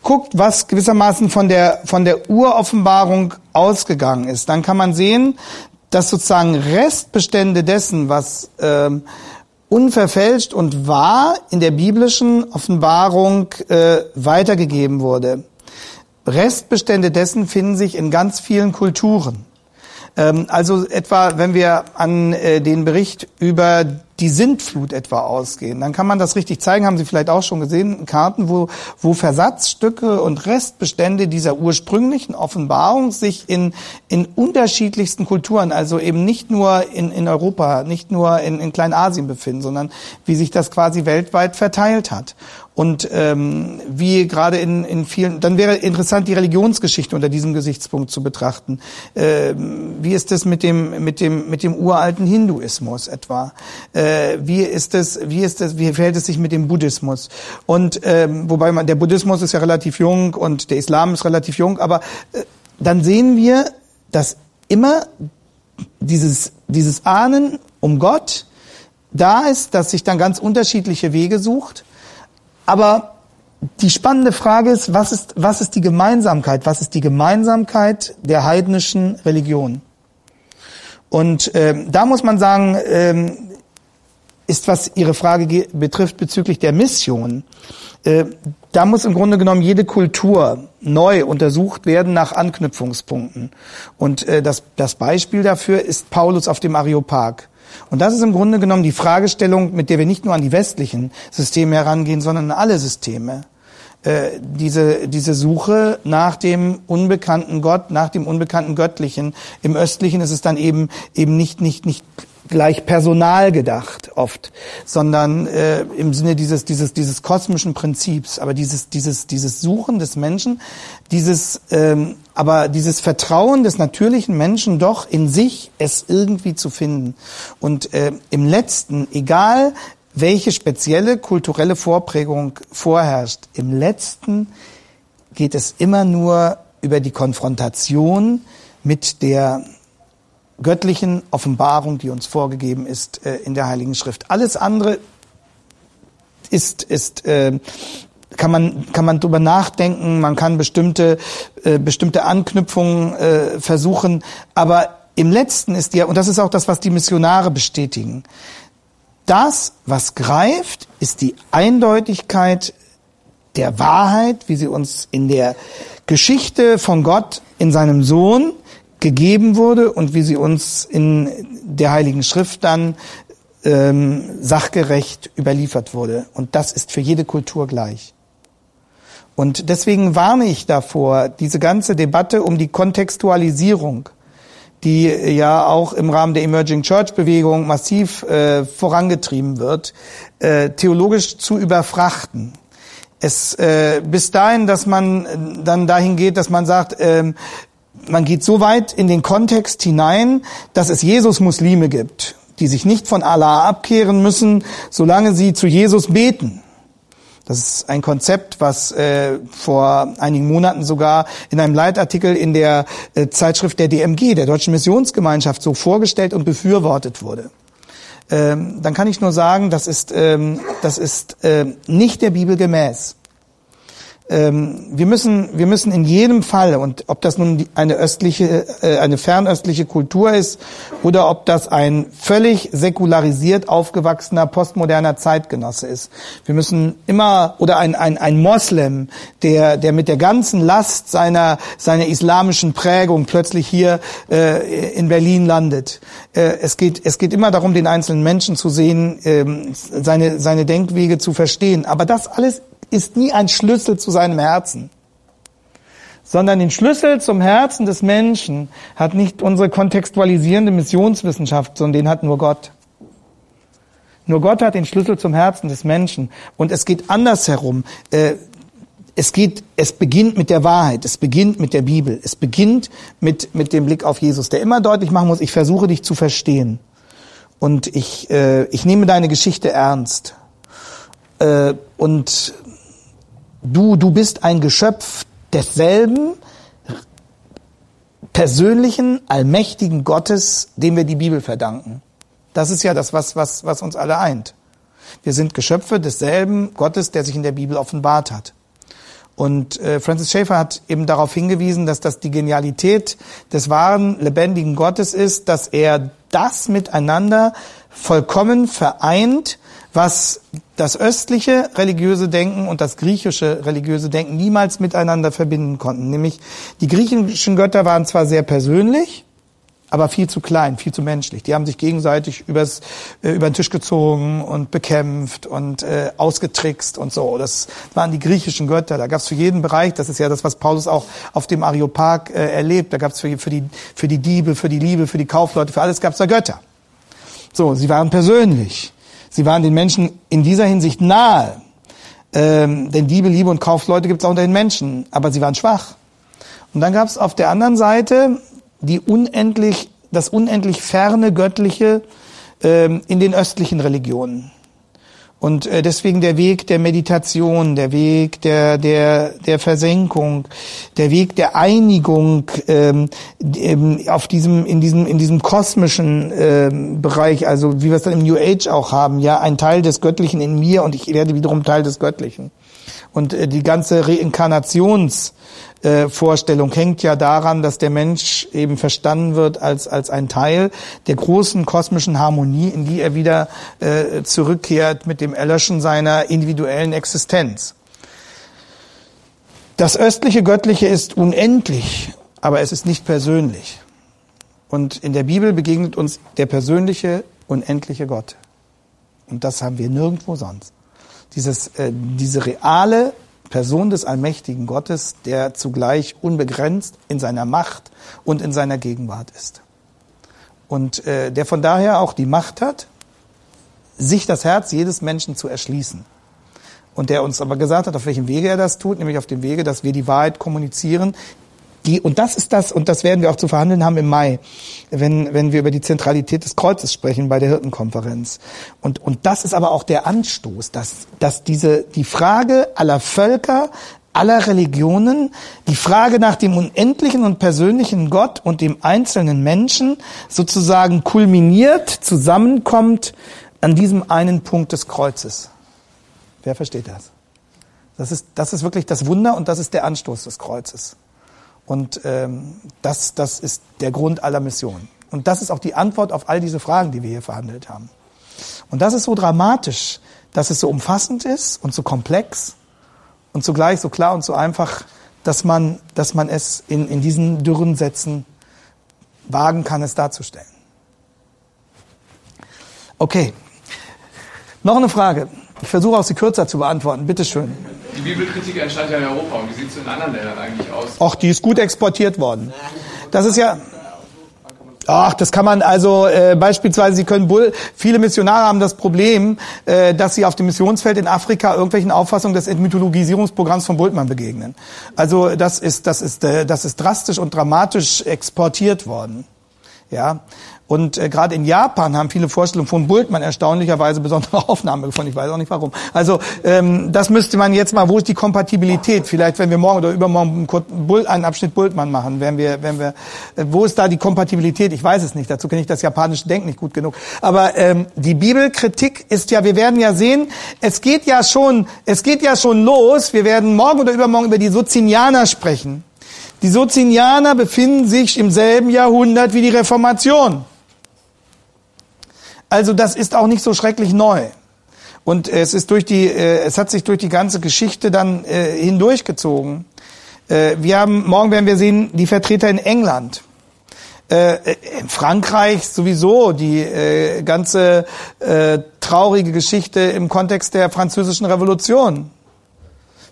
S1: guckt, was gewissermaßen von der von der Uroffenbarung ausgegangen ist, dann kann man sehen, dass sozusagen Restbestände dessen, was ähm, unverfälscht und wahr in der biblischen Offenbarung äh, weitergegeben wurde. Restbestände dessen finden sich in ganz vielen Kulturen. Ähm, also etwa, wenn wir an äh, den Bericht über die Sintflut etwa ausgehen, dann kann man das richtig zeigen, haben Sie vielleicht auch schon gesehen, Karten, wo, wo Versatzstücke und Restbestände dieser ursprünglichen Offenbarung sich in, in unterschiedlichsten Kulturen, also eben nicht nur in, in Europa, nicht nur in, in Kleinasien befinden, sondern wie sich das quasi weltweit verteilt hat. Und ähm, wie gerade in, in vielen, dann wäre interessant, die Religionsgeschichte unter diesem Gesichtspunkt zu betrachten. Ähm, wie ist es mit dem, mit dem, mit dem uralten Hinduismus etwa? Äh, wie ist es, wie ist es, wie verhält es sich mit dem Buddhismus? Und ähm, wobei man, der Buddhismus ist ja relativ jung und der Islam ist relativ jung, aber äh, dann sehen wir, dass immer dieses, dieses Ahnen um Gott da ist, dass sich dann ganz unterschiedliche Wege sucht aber die spannende Frage ist, was ist, was ist die Gemeinsamkeit? Was ist die Gemeinsamkeit der heidnischen Religion? Und ähm, da muss man sagen, ähm, ist, was Ihre Frage betrifft bezüglich der Mission, äh, da muss im Grunde genommen jede Kultur neu untersucht werden nach Anknüpfungspunkten. Und äh, das, das Beispiel dafür ist Paulus auf dem Areopag. Und das ist im Grunde genommen die Fragestellung, mit der wir nicht nur an die westlichen Systeme herangehen, sondern an alle Systeme. Äh, diese, diese Suche nach dem unbekannten Gott, nach dem unbekannten Göttlichen. Im Östlichen ist es dann eben, eben nicht, nicht, nicht gleich personal gedacht oft, sondern äh, im Sinne dieses, dieses, dieses kosmischen Prinzips. Aber dieses, dieses, dieses Suchen des Menschen, dieses, ähm, aber dieses Vertrauen des natürlichen Menschen doch in sich, es irgendwie zu finden. Und äh, im letzten, egal welche spezielle kulturelle Vorprägung vorherrscht, im letzten geht es immer nur über die Konfrontation mit der göttlichen Offenbarung, die uns vorgegeben ist äh, in der Heiligen Schrift. Alles andere ist, ist äh, kann man kann man drüber nachdenken, man kann bestimmte äh, bestimmte Anknüpfungen äh, versuchen, aber im letzten ist ja und das ist auch das, was die Missionare bestätigen. Das, was greift, ist die Eindeutigkeit der Wahrheit, wie sie uns in der Geschichte von Gott in seinem Sohn gegeben wurde und wie sie uns in der Heiligen Schrift dann ähm, sachgerecht überliefert wurde. Und das ist für jede Kultur gleich. Und deswegen warne ich davor, diese ganze Debatte um die Kontextualisierung, die ja auch im Rahmen der Emerging Church Bewegung massiv äh, vorangetrieben wird, äh, theologisch zu überfrachten. Es äh, bis dahin, dass man dann dahin geht, dass man sagt, äh, man geht so weit in den Kontext hinein, dass es Jesus-Muslime gibt, die sich nicht von Allah abkehren müssen, solange sie zu Jesus beten. Das ist ein Konzept, was äh, vor einigen Monaten sogar in einem Leitartikel in der äh, Zeitschrift der DMG, der Deutschen Missionsgemeinschaft, so vorgestellt und befürwortet wurde. Ähm, dann kann ich nur sagen, das ist, ähm, das ist äh, nicht der Bibel gemäß ähm, wir müssen, wir müssen in jedem Fall, und ob das nun eine östliche, äh, eine fernöstliche Kultur ist oder ob das ein völlig säkularisiert aufgewachsener postmoderner Zeitgenosse ist, wir müssen immer oder ein ein, ein Moslem, der der mit der ganzen Last seiner seiner islamischen Prägung plötzlich hier äh, in Berlin landet. Äh, es geht es geht immer darum, den einzelnen Menschen zu sehen, äh, seine seine Denkwege zu verstehen. Aber das alles ist nie ein Schlüssel zu seinem Herzen, sondern den Schlüssel zum Herzen des Menschen hat nicht unsere kontextualisierende Missionswissenschaft, sondern den hat nur Gott. Nur Gott hat den Schlüssel zum Herzen des Menschen. Und es geht andersherum. Äh, es geht, es beginnt mit der Wahrheit. Es beginnt mit der Bibel. Es beginnt mit, mit dem Blick auf Jesus, der immer deutlich machen muss, ich versuche dich zu verstehen. Und ich, äh, ich nehme deine Geschichte ernst. Äh, und Du, du bist ein Geschöpf desselben persönlichen, allmächtigen Gottes, dem wir die Bibel verdanken. Das ist ja das, was, was, was uns alle eint. Wir sind Geschöpfe desselben Gottes, der sich in der Bibel offenbart hat. Und äh, Francis Schaeffer hat eben darauf hingewiesen, dass das die Genialität des wahren, lebendigen Gottes ist, dass er das miteinander vollkommen vereint, was das östliche religiöse Denken und das griechische religiöse Denken niemals miteinander verbinden konnten. Nämlich die griechischen Götter waren zwar sehr persönlich, aber viel zu klein, viel zu menschlich. Die haben sich gegenseitig übers, äh, über den Tisch gezogen und bekämpft und äh, ausgetrickst und so. Das waren die griechischen Götter. Da gab es für jeden Bereich, das ist ja das, was Paulus auch auf dem Areopag äh, erlebt, da gab es für, für, die, für die Diebe, für die Liebe, für die Kaufleute, für alles gab es da Götter. So, sie waren persönlich. Sie waren den Menschen in dieser Hinsicht nahe. Ähm, denn Diebe, Liebe und Kaufleute gibt es auch unter den Menschen, aber sie waren schwach. Und dann gab es auf der anderen Seite die unendlich, das unendlich ferne Göttliche ähm, in den östlichen Religionen. Und äh, deswegen der Weg der Meditation, der Weg der, der, der Versenkung, der Weg der Einigung ähm, auf diesem, in diesem, in diesem kosmischen ähm, Bereich, also wie wir es dann im New Age auch haben, ja, ein Teil des Göttlichen in mir und ich werde wiederum Teil des Göttlichen. Und äh, die ganze Reinkarnations äh, Vorstellung hängt ja daran, dass der Mensch eben verstanden wird als, als ein Teil der großen kosmischen Harmonie, in die er wieder äh, zurückkehrt mit dem Erlöschen seiner individuellen Existenz. Das östliche Göttliche ist unendlich, aber es ist nicht persönlich. Und in der Bibel begegnet uns der persönliche, unendliche Gott. Und das haben wir nirgendwo sonst. Dieses, äh, diese reale Person des allmächtigen Gottes, der zugleich unbegrenzt in seiner Macht und in seiner Gegenwart ist. Und äh, der von daher auch die Macht hat, sich das Herz jedes Menschen zu erschließen. Und der uns aber gesagt hat, auf welchem Wege er das tut, nämlich auf dem Wege, dass wir die Wahrheit kommunizieren, die, und das ist das, und das werden wir auch zu verhandeln haben im Mai, wenn, wenn wir über die Zentralität des Kreuzes sprechen bei der Hirtenkonferenz. Und, und das ist aber auch der Anstoß, dass, dass diese, die Frage aller Völker, aller Religionen, die Frage nach dem unendlichen und persönlichen Gott und dem einzelnen Menschen sozusagen kulminiert, zusammenkommt an diesem einen Punkt des Kreuzes. Wer versteht das? Das ist, das ist wirklich das Wunder und das ist der Anstoß des Kreuzes. Und ähm, das, das ist der Grund aller Missionen. Und das ist auch die Antwort auf all diese Fragen, die wir hier verhandelt haben. Und das ist so dramatisch, dass es so umfassend ist und so komplex und zugleich so klar und so einfach, dass man, dass man es in, in diesen dürren Sätzen wagen kann, es darzustellen. Okay. Noch eine Frage. Ich versuche auch sie kürzer zu beantworten. Bitte schön.
S4: Die Bibelkritik entstand ja in Europa. Und wie sieht es in anderen Ländern eigentlich aus?
S1: Ach, die ist gut exportiert worden. Das ist ja... Ach, das kann man also äh, beispielsweise, Sie können Bull, viele Missionare haben das Problem, äh, dass sie auf dem Missionsfeld in Afrika irgendwelchen Auffassungen des Entmythologisierungsprogramms von Bultmann begegnen. Also das ist das ist äh, das ist drastisch und dramatisch exportiert worden. Ja, und äh, gerade in Japan haben viele Vorstellungen von Bultmann erstaunlicherweise besondere Aufnahme gefunden. Ich weiß auch nicht warum. Also ähm, das müsste man jetzt mal, wo ist die Kompatibilität? Vielleicht, wenn wir morgen oder übermorgen einen Abschnitt Bultmann machen, wenn wir, wenn wir, äh, wo ist da die Kompatibilität? Ich weiß es nicht. Dazu kenne ich das japanische Denken nicht gut genug. Aber ähm, die Bibelkritik ist ja, wir werden ja sehen, es geht ja schon, es geht ja schon los. Wir werden morgen oder übermorgen über die Socinianer sprechen. Die Socinianer befinden sich im selben Jahrhundert wie die Reformation. Also das ist auch nicht so schrecklich neu. Und es ist durch die, äh, es hat sich durch die ganze Geschichte dann äh, hindurchgezogen. Äh, wir haben, morgen werden wir sehen, die Vertreter in England. In Frankreich sowieso die ganze traurige Geschichte im Kontext der französischen Revolution.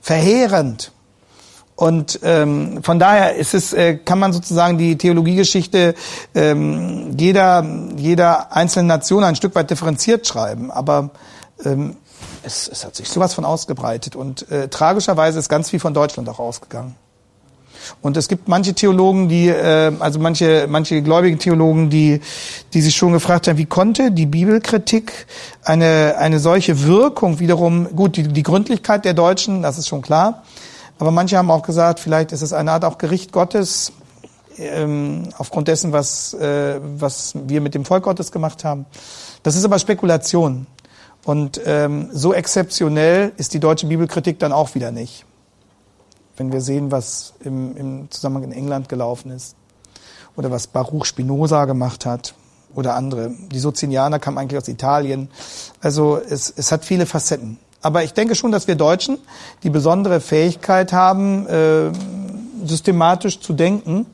S1: Verheerend. Und ähm, von daher ist es, äh, kann man sozusagen die Theologiegeschichte ähm, jeder, jeder einzelnen Nation ein Stück weit differenziert schreiben. Aber ähm, es, es hat sich sowas von ausgebreitet. Und äh, tragischerweise ist ganz viel von Deutschland auch ausgegangen. Und es gibt manche Theologen, die, äh, also manche, manche gläubigen Theologen, die, die sich schon gefragt haben, wie konnte die Bibelkritik eine, eine solche Wirkung wiederum, gut, die, die Gründlichkeit der Deutschen, das ist schon klar, aber manche haben auch gesagt, vielleicht ist es eine Art auch Gericht Gottes ähm, aufgrund dessen, was, äh, was wir mit dem Volk Gottes gemacht haben. Das ist aber Spekulation. Und ähm, so exzeptionell ist die deutsche Bibelkritik dann auch wieder nicht. wenn wir sehen, was im, im Zusammenhang in England gelaufen ist oder was Baruch Spinoza gemacht hat oder andere. Die Socinianer kamen eigentlich aus Italien. Also es, es hat viele Facetten. Aber ich denke schon, dass wir Deutschen die besondere Fähigkeit haben, äh, systematisch zu denken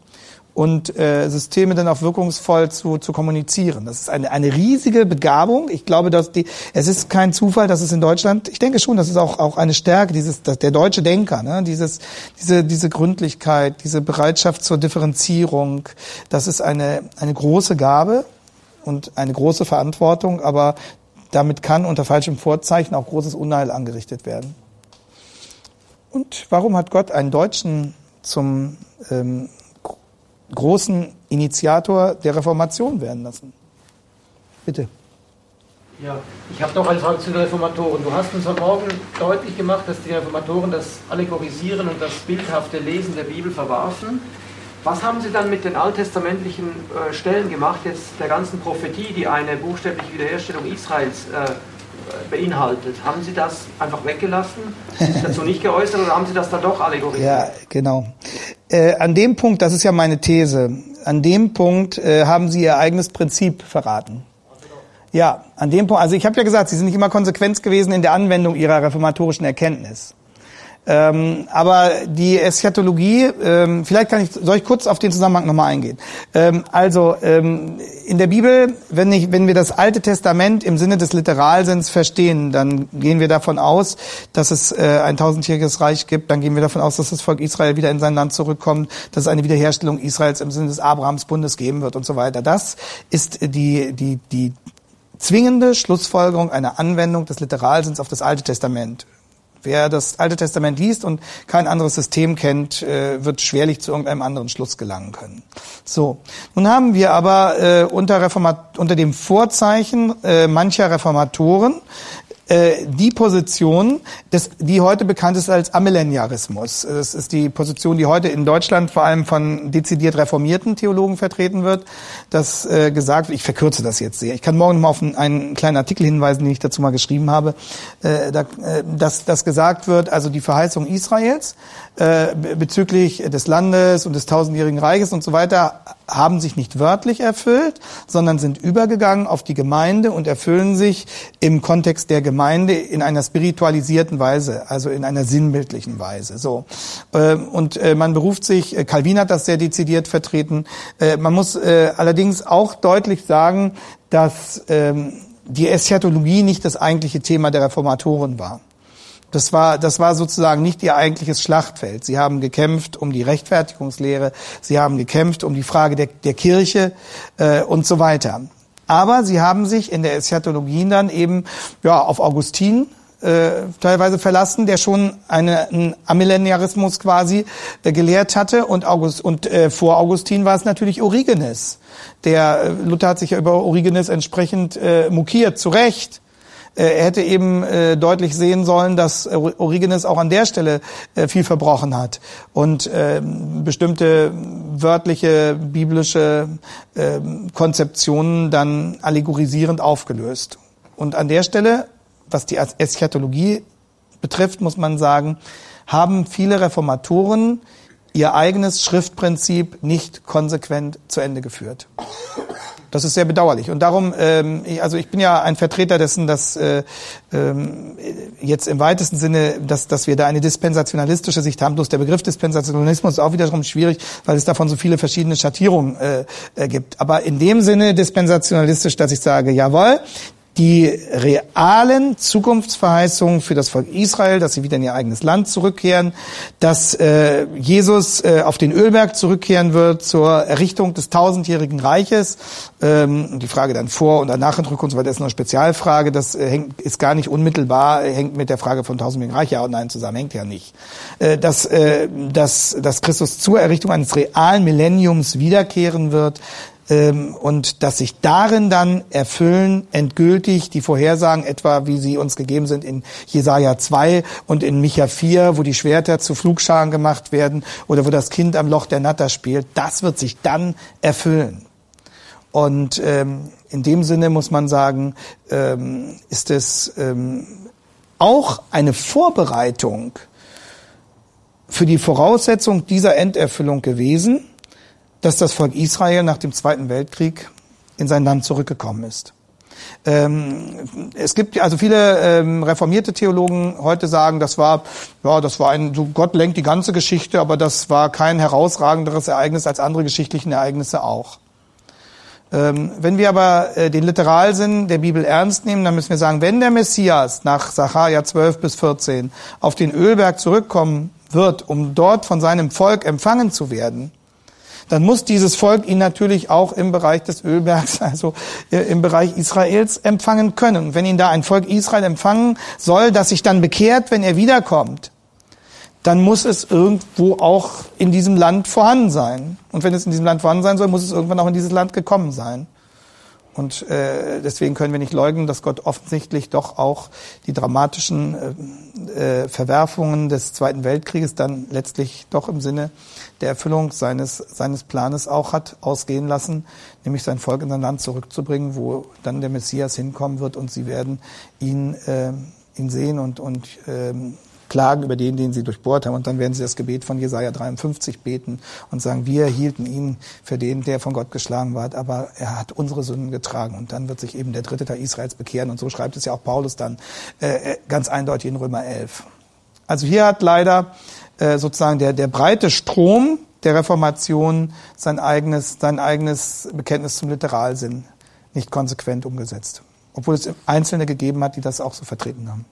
S1: und äh, Systeme dann auch wirkungsvoll zu, zu kommunizieren. Das ist eine, eine riesige Begabung. Ich glaube, dass die, es ist kein Zufall, dass es in Deutschland, ich denke schon, das ist auch, auch eine Stärke, dieses, der deutsche Denker, ne, dieses, diese, diese Gründlichkeit, diese Bereitschaft zur Differenzierung, das ist eine, eine große Gabe und eine große Verantwortung, aber damit kann unter falschem Vorzeichen auch großes Unheil angerichtet werden. Und warum hat Gott einen Deutschen zum ähm, großen Initiator der Reformation werden lassen. Bitte.
S2: Ja, ich habe noch eine Frage zu den Reformatoren. Du hast uns heute Morgen deutlich gemacht, dass die Reformatoren das Allegorisieren und das bildhafte Lesen der Bibel verwarfen. Was haben Sie dann mit den alttestamentlichen äh, Stellen gemacht, jetzt der ganzen Prophetie, die eine buchstäbliche Wiederherstellung Israels äh, beinhaltet. Haben Sie das einfach weggelassen, sich dazu nicht geäußert oder haben Sie das dann doch allegorisiert?
S1: Ja, genau. Äh, an dem Punkt, das ist ja meine These, an dem Punkt äh, haben Sie Ihr eigenes Prinzip verraten. Ja, an dem Punkt, also ich habe ja gesagt, Sie sind nicht immer konsequent gewesen in der Anwendung Ihrer reformatorischen Erkenntnis. Ähm, aber die Eschatologie, ähm, vielleicht kann ich, soll ich kurz auf den Zusammenhang nochmal eingehen. Ähm, also ähm, in der Bibel, wenn, ich, wenn wir das Alte Testament im Sinne des Literalsinns verstehen, dann gehen wir davon aus, dass es äh, ein tausendjähriges Reich gibt. Dann gehen wir davon aus, dass das Volk Israel wieder in sein Land zurückkommt, dass es eine Wiederherstellung Israels im Sinne des Abrahamsbundes geben wird und so weiter. Das ist die die die zwingende Schlussfolgerung einer Anwendung des Literalsinns auf das Alte Testament. Wer das Alte Testament liest und kein anderes System kennt, äh, wird schwerlich zu irgendeinem anderen Schluss gelangen können. So, nun haben wir aber äh, unter, Reformat unter dem Vorzeichen äh, mancher Reformatoren äh, die Position, des, die heute bekannt ist als Amillenniarismus. Das ist die Position, die heute in Deutschland vor allem von dezidiert reformierten Theologen vertreten wird, dass äh, gesagt wird, ich verkürze das jetzt sehr, ich kann morgen mal auf einen, einen kleinen Artikel hinweisen, den ich dazu mal geschrieben habe, äh, da, äh, dass, dass gesagt wird, also die Verheißung Israels äh, bezüglich des Landes und des tausendjährigen Reiches und so weiter haben sich nicht wörtlich erfüllt, sondern sind übergegangen auf die Gemeinde und erfüllen sich im Kontext der Gemeinde in einer spiritualisierten Weise, also in einer sinnbildlichen Weise. So ähm, und äh, man beruft sich, äh, Calvin hat das sehr dezidiert vertreten. Äh, man muss allerdings auch deutlich sagen, dass ähm, die Eschatologie nicht das eigentliche Thema der Reformatoren war. Das war, das war sozusagen nicht ihr eigentliches Schlachtfeld. Sie haben gekämpft um die Rechtfertigungslehre, sie haben gekämpft um die Frage der, der Kirche äh, und so weiter. Aber sie haben sich in der Eschatologie dann eben ja, auf Augustin äh, teilweise verlassen, der schon eine, einen Amillenniarismus quasi äh, gelehrt hatte. Und, August, und äh, vor Augustin war es natürlich Origenes. Der äh, Luther hat sich ja über Origenes entsprechend äh, mokiert, zu Recht. Äh, er hätte eben äh, deutlich sehen sollen, dass Origenes auch an der Stelle äh, viel verbrochen hat und ähm, bestimmte wörtliche biblische ähm, Konzeptionen dann allegorisierend aufgelöst. Und an der Stelle, was die Eschatologie betrifft, muss man sagen, haben viele Reformatoren ihr eigenes Schriftprinzip nicht konsequent zu Ende geführt. Das ist sehr bedauerlich. Und darum, ähm, ich, also ich bin ja ein Vertreter dessen, dass äh, ähm, jetzt im weitesten Sinne, dass, dass wir da eine dispensationalistische Sicht haben. Bloß der Begriff Dispensationalismus ist auch wiederum schwierig, weil es davon so viele verschiedene Schattierungen äh, äh, gibt. Aber in dem Sinne dispensationalistisch, dass ich sage, jawohl, die realen Zukunftsverheißungen für das Volk Israel, dass sie wieder in ihr eigenes Land zurückkehren, dass äh, Jesus äh, auf den Ölberg zurückkehren wird zur Errichtung des tausendjährigen Reiches. Ähm, die Frage dann vor und danach Entrückung und so weiter ist eine Spezialfrage. Das äh, hängt, ist gar nicht unmittelbar, hängt mit der Frage von tausendjährigen Reich ja und nein zusammen, hängt ja nicht. Äh, dass, äh, dass, dass Christus zur Errichtung eines realen Millenniums wiederkehren wird, und dass sich darin dann erfüllen endgültig die Vorhersagen, etwa wie sie uns gegeben sind in Jesaja 2 und in Micha 4, wo die Schwerter zu Flugscharen gemacht werden oder wo das Kind am Loch der Natter spielt, das wird sich dann erfüllen. Und ähm, in dem Sinne muss man sagen, ähm, ist es ähm, auch eine Vorbereitung für die Voraussetzung dieser Enderfüllung gewesen, dass das Volk Israel nach dem Zweiten Weltkrieg in sein Land zurückgekommen ist. Ähm, es gibt also viele ähm, reformierte Theologen heute sagen, das war ja, das war ein so Gott lenkt die ganze Geschichte, aber das war kein herausragenderes Ereignis als andere geschichtlichen Ereignisse auch. Ähm, wenn wir aber äh, den Literalsinn der Bibel ernst nehmen, dann müssen wir sagen, wenn der Messias nach Sacharja 12 bis 14 auf den Ölberg zurückkommen wird, um dort von seinem Volk empfangen zu werden, dann muss dieses Volk ihn natürlich auch im Bereich des Ölbergs, also äh, im Bereich Israels empfangen können. Und wenn ihn da ein Volk Israel empfangen soll, das sich dann bekehrt, wenn er wiederkommt, dann muss es irgendwo auch in diesem Land vorhanden sein. Und wenn es in diesem Land vorhanden sein soll, muss es irgendwann auch in dieses Land gekommen sein. Und äh, deswegen können wir nicht leugnen, dass Gott offensichtlich doch auch die dramatischen äh, äh, Verwerfungen des Zweiten Weltkrieges dann letztlich doch im Sinne der Erfüllung seines, seines Planes auch hat ausgehen lassen, nämlich sein Volk in sein Land zurückzubringen, wo dann der Messias hinkommen wird und sie werden ihn, äh, ihn sehen und, und ähm, klagen über den, den sie durchbohrt haben. Und dann werden sie das Gebet von Jesaja 53 beten und sagen, wir hielten ihn für den, der von Gott geschlagen war, aber er hat unsere Sünden getragen. Und dann wird sich eben der dritte Teil Israels bekehren. Und so schreibt es ja auch Paulus dann äh, äh ganz eindeutig in Römer 11. Also hier hat leider äh, sozusagen der, der breite Strom der Reformation sein eigenes, sein eigenes Bekenntnis zum Literalsinn nicht konsequent umgesetzt. Obwohl es Einzelne gegeben hat, die das auch so vertreten haben.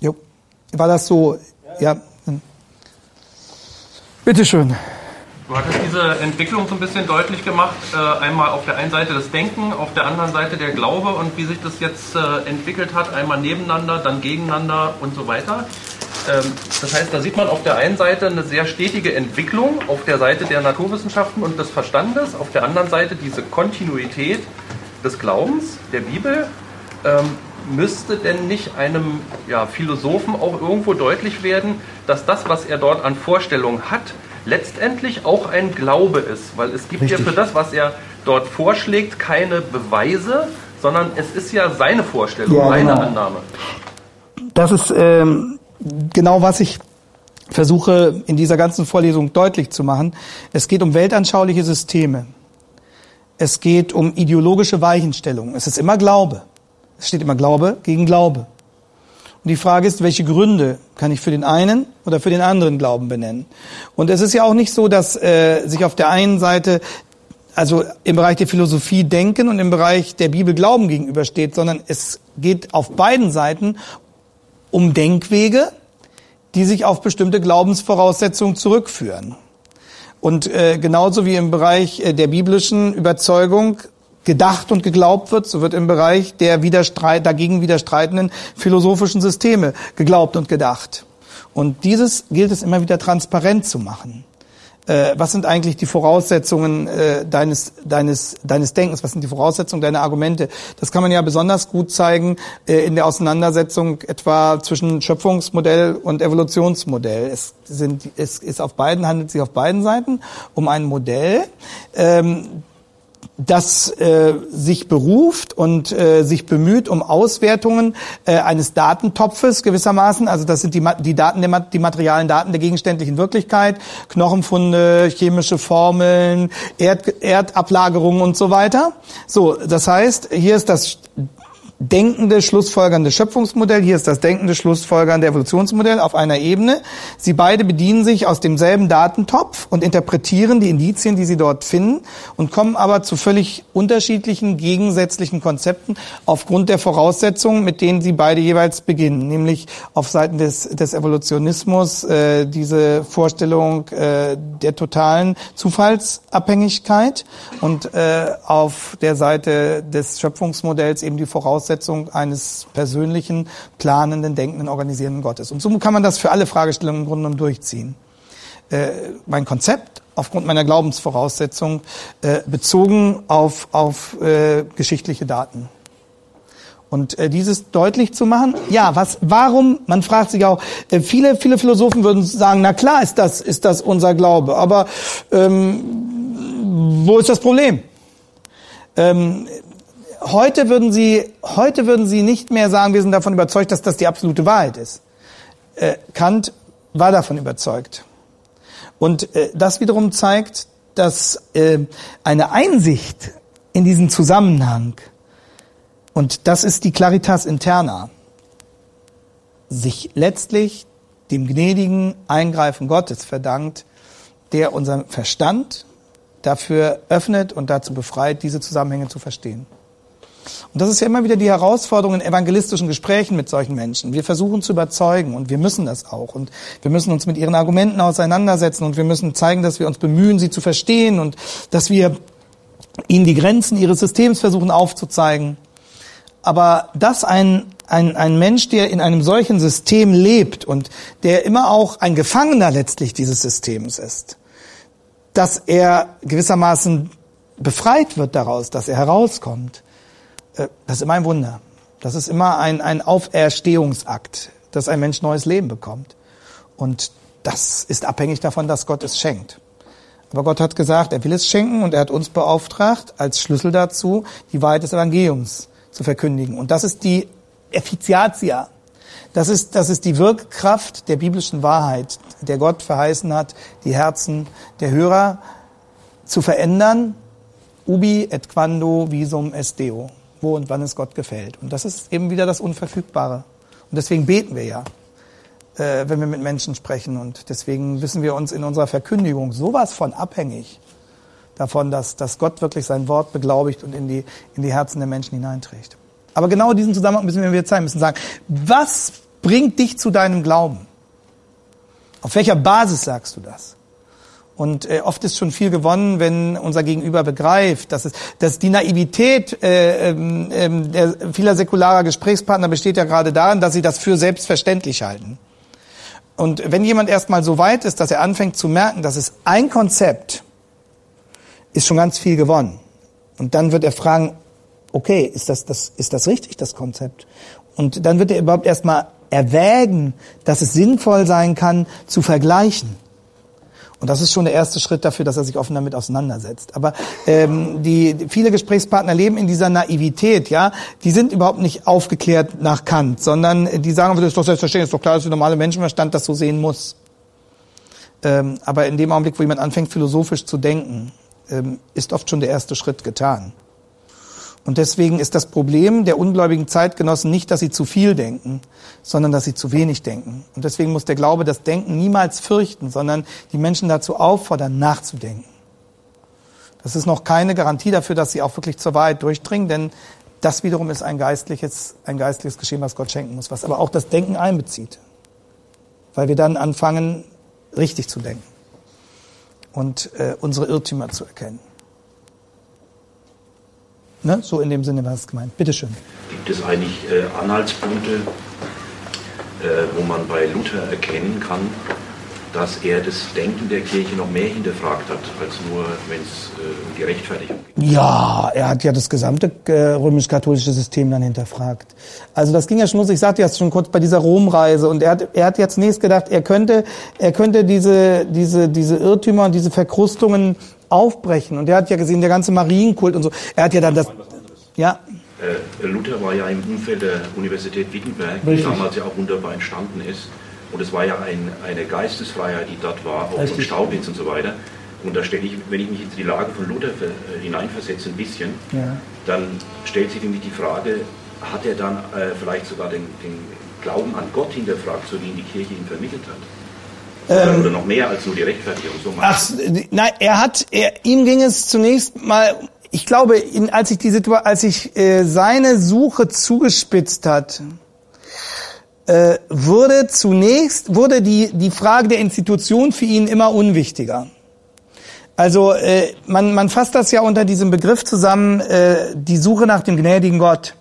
S1: Jo. War das so? Ja. Bitte schön.
S5: Du hattest diese Entwicklung so ein bisschen deutlich gemacht. Äh, einmal auf der einen Seite das Denken, auf der anderen Seite der Glaube und wie sich das jetzt äh, entwickelt hat. Einmal nebeneinander, dann gegeneinander und so weiter. Ähm, das heißt, da sieht man auf der einen Seite eine sehr stetige Entwicklung auf der Seite der Naturwissenschaften und des Verstandes, auf der anderen Seite diese Kontinuität des Glaubens, der Bibel. Ähm, müsste denn nicht einem ja, Philosophen auch irgendwo deutlich werden, dass das, was er dort an Vorstellungen hat, letztendlich auch ein Glaube ist? Weil es gibt Richtig. ja für das, was er dort vorschlägt, keine Beweise, sondern es ist ja seine Vorstellung, ja, seine genau. Annahme.
S1: Das ist ähm, genau, was ich versuche in dieser ganzen Vorlesung deutlich zu machen. Es geht um weltanschauliche Systeme. Es geht um ideologische Weichenstellungen. Es ist immer Glaube. Es steht immer Glaube gegen Glaube. Und die Frage ist, welche Gründe kann ich für den einen oder für den anderen Glauben benennen? Und es ist ja auch nicht so, dass äh, sich auf der einen Seite also im Bereich der Philosophie Denken und im Bereich der Bibel Glauben gegenübersteht, sondern es geht auf beiden Seiten um Denkwege, die sich auf bestimmte Glaubensvoraussetzungen zurückführen. Und äh, genauso wie im Bereich äh, der biblischen Überzeugung gedacht und geglaubt wird, so wird im Bereich der widerstreit, dagegen widerstreitenden philosophischen Systeme geglaubt und gedacht. Und dieses gilt es immer wieder transparent zu machen. Äh, was sind eigentlich die Voraussetzungen äh, deines, deines, deines Denkens? Was sind die Voraussetzungen deiner Argumente? Das kann man ja besonders gut zeigen äh, in der Auseinandersetzung etwa zwischen Schöpfungsmodell und Evolutionsmodell. Es, sind, es ist auf beiden, handelt sich auf beiden Seiten um ein Modell, ähm, das äh, sich beruft und äh, sich bemüht um Auswertungen äh, eines Datentopfes gewissermaßen. Also das sind die, die Daten, der, die materialen Daten der gegenständlichen Wirklichkeit, Knochenfunde, chemische Formeln, Erd, Erdablagerungen und so weiter. So, das heißt, hier ist das denkende, schlussfolgernde Schöpfungsmodell, hier ist das denkende, schlussfolgernde Evolutionsmodell auf einer Ebene. Sie beide bedienen sich aus demselben Datentopf und interpretieren die Indizien, die sie dort finden und kommen aber zu völlig unterschiedlichen, gegensätzlichen Konzepten aufgrund der Voraussetzungen, mit denen sie beide jeweils beginnen, nämlich auf Seiten des, des Evolutionismus äh, diese Vorstellung äh, der totalen Zufallsabhängigkeit und äh, auf der Seite des Schöpfungsmodells eben die Voraussetzungen Voraussetzung eines persönlichen, planenden, denkenden, organisierenden Gottes. Und so kann man das für alle Fragestellungen im Grunde genommen durchziehen. Äh, mein Konzept aufgrund meiner Glaubensvoraussetzung äh, bezogen auf, auf äh, geschichtliche Daten. Und äh, dieses deutlich zu machen, ja, was, warum? Man fragt sich auch, äh, viele, viele Philosophen würden sagen, na klar ist das, ist das unser Glaube, aber ähm, wo ist das Problem? Ähm, heute würden Sie, heute würden Sie nicht mehr sagen, wir sind davon überzeugt, dass das die absolute Wahrheit ist. Äh, Kant war davon überzeugt. Und äh, das wiederum zeigt, dass äh, eine Einsicht in diesen Zusammenhang, und das ist die Claritas interna, sich letztlich dem gnädigen Eingreifen Gottes verdankt, der unseren Verstand dafür öffnet und dazu befreit, diese Zusammenhänge zu verstehen. Und das ist ja immer wieder die Herausforderung in evangelistischen Gesprächen mit solchen Menschen. Wir versuchen zu überzeugen und wir müssen das auch. Und wir müssen uns mit ihren Argumenten auseinandersetzen und wir müssen zeigen, dass wir uns bemühen, sie zu verstehen und dass wir ihnen die Grenzen ihres Systems versuchen aufzuzeigen. Aber dass ein, ein, ein Mensch, der in einem solchen System lebt und der immer auch ein Gefangener letztlich dieses Systems ist, dass er gewissermaßen befreit wird daraus, dass er herauskommt, das ist immer ein Wunder. Das ist immer ein, ein Auferstehungsakt, dass ein Mensch neues Leben bekommt. Und das ist abhängig davon, dass Gott es schenkt. Aber Gott hat gesagt, er will es schenken und er hat uns beauftragt, als Schlüssel dazu, die Wahrheit des Evangeliums zu verkündigen. Und das ist die Effiziatia. Das ist, das ist die Wirkkraft der biblischen Wahrheit, der Gott verheißen hat, die Herzen der Hörer zu verändern. Ubi et quando visum est Deo wo und wann es Gott gefällt. Und das ist eben wieder das Unverfügbare. Und deswegen beten wir ja, äh, wenn wir mit Menschen sprechen. Und deswegen wissen wir uns in unserer Verkündigung sowas von abhängig davon, dass, dass Gott wirklich sein Wort beglaubigt und in die, in die Herzen der Menschen hineinträgt. Aber genau diesen Zusammenhang müssen wir wieder zeigen, müssen sagen, was bringt dich zu deinem Glauben? Auf welcher Basis sagst du das? Und äh, oft ist schon viel gewonnen, wenn unser Gegenüber begreift, dass, es, dass die Naivität äh, äh, der vieler säkularer Gesprächspartner besteht ja gerade darin, dass sie das für selbstverständlich halten. Und wenn jemand erstmal so weit ist, dass er anfängt zu merken, dass es ein Konzept ist schon ganz viel gewonnen. Und dann wird er fragen, okay, ist das, das, ist das richtig, das Konzept? Und dann wird er überhaupt erstmal erwägen, dass es sinnvoll sein kann, zu vergleichen. Und das ist schon der erste Schritt dafür, dass er sich offen damit auseinandersetzt. Aber ähm, die viele Gesprächspartner leben in dieser Naivität, ja. Die sind überhaupt nicht aufgeklärt nach Kant, sondern die sagen, das ist doch selbstverständlich, ist doch klar, dass der normale Menschenverstand das so sehen muss. Ähm, aber in dem Augenblick, wo jemand anfängt, philosophisch zu denken, ähm, ist oft schon der erste Schritt getan. Und deswegen ist das Problem der ungläubigen Zeitgenossen nicht, dass sie zu viel denken, sondern dass sie zu wenig denken. Und deswegen muss der Glaube das Denken niemals fürchten, sondern die Menschen dazu auffordern, nachzudenken. Das ist noch keine Garantie dafür, dass sie auch wirklich zur Wahrheit durchdringen, denn das wiederum ist ein geistliches, ein geistliches Geschehen, was Gott schenken muss, was aber auch das Denken einbezieht. Weil wir dann anfangen, richtig zu denken und äh, unsere Irrtümer zu erkennen. Ne? So in dem Sinne war es gemeint. Bitte schön.
S6: Gibt es eigentlich äh, Anhaltspunkte, äh, wo man bei Luther erkennen kann, dass er das Denken der Kirche noch mehr hinterfragt hat, als nur, wenn es äh, um die Rechtfertigung geht?
S1: Ja, er hat ja das gesamte äh, römisch-katholische System dann hinterfragt. Also das ging ja schon los, ich sagte ja schon kurz bei dieser Romreise und er hat, er hat ja zunächst gedacht, er könnte, er könnte diese, diese, diese Irrtümer und diese Verkrustungen aufbrechen. Und er hat ja gesehen, der ganze Marienkult und so. Er hat ja dann das. Ja.
S6: Äh, Luther war ja im Umfeld der Universität Wittenberg, die damals ja auch wunderbar entstanden ist. Und es war ja ein, eine Geistesfreiheit, die dort war, auch von Staubitz und so weiter. Und da stelle ich, wenn ich mich in die Lage von Luther äh, hineinversetze ein bisschen, ja. dann stellt sich für mich die Frage, hat er dann äh, vielleicht sogar den, den Glauben an Gott hinterfragt, so wie ihn die Kirche ihm vermittelt hat? Ähm, Oder noch mehr als nur die Rechtfertigung. So
S1: ach, nein, er hat, er, ihm ging es zunächst mal, ich glaube, in, als sich die Situation, als sich äh, seine Suche zugespitzt hat, äh, wurde zunächst wurde die die Frage der Institution für ihn immer unwichtiger. Also äh, man man fasst das ja unter diesem Begriff zusammen, äh, die Suche nach dem gnädigen Gott.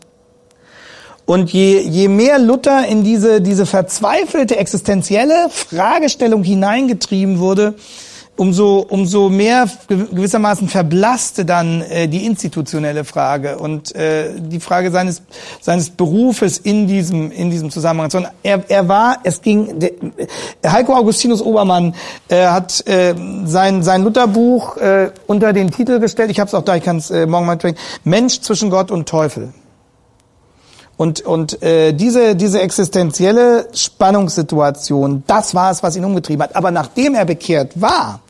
S1: Und je, je mehr Luther in diese, diese verzweifelte existenzielle Fragestellung hineingetrieben wurde, umso, umso mehr gewissermaßen verblasste dann äh, die institutionelle Frage und äh, die Frage seines, seines Berufes in diesem, in diesem Zusammenhang. Sondern er, er war, es ging, der, Heiko Augustinus Obermann äh, hat äh, sein, sein Lutherbuch äh, unter den Titel gestellt, ich habe es auch da, ich kann es äh, morgen mal trinken, Mensch zwischen Gott und Teufel. Und, und äh, diese, diese existenzielle Spannungssituation, das war es, was ihn umgetrieben hat. Aber nachdem er bekehrt war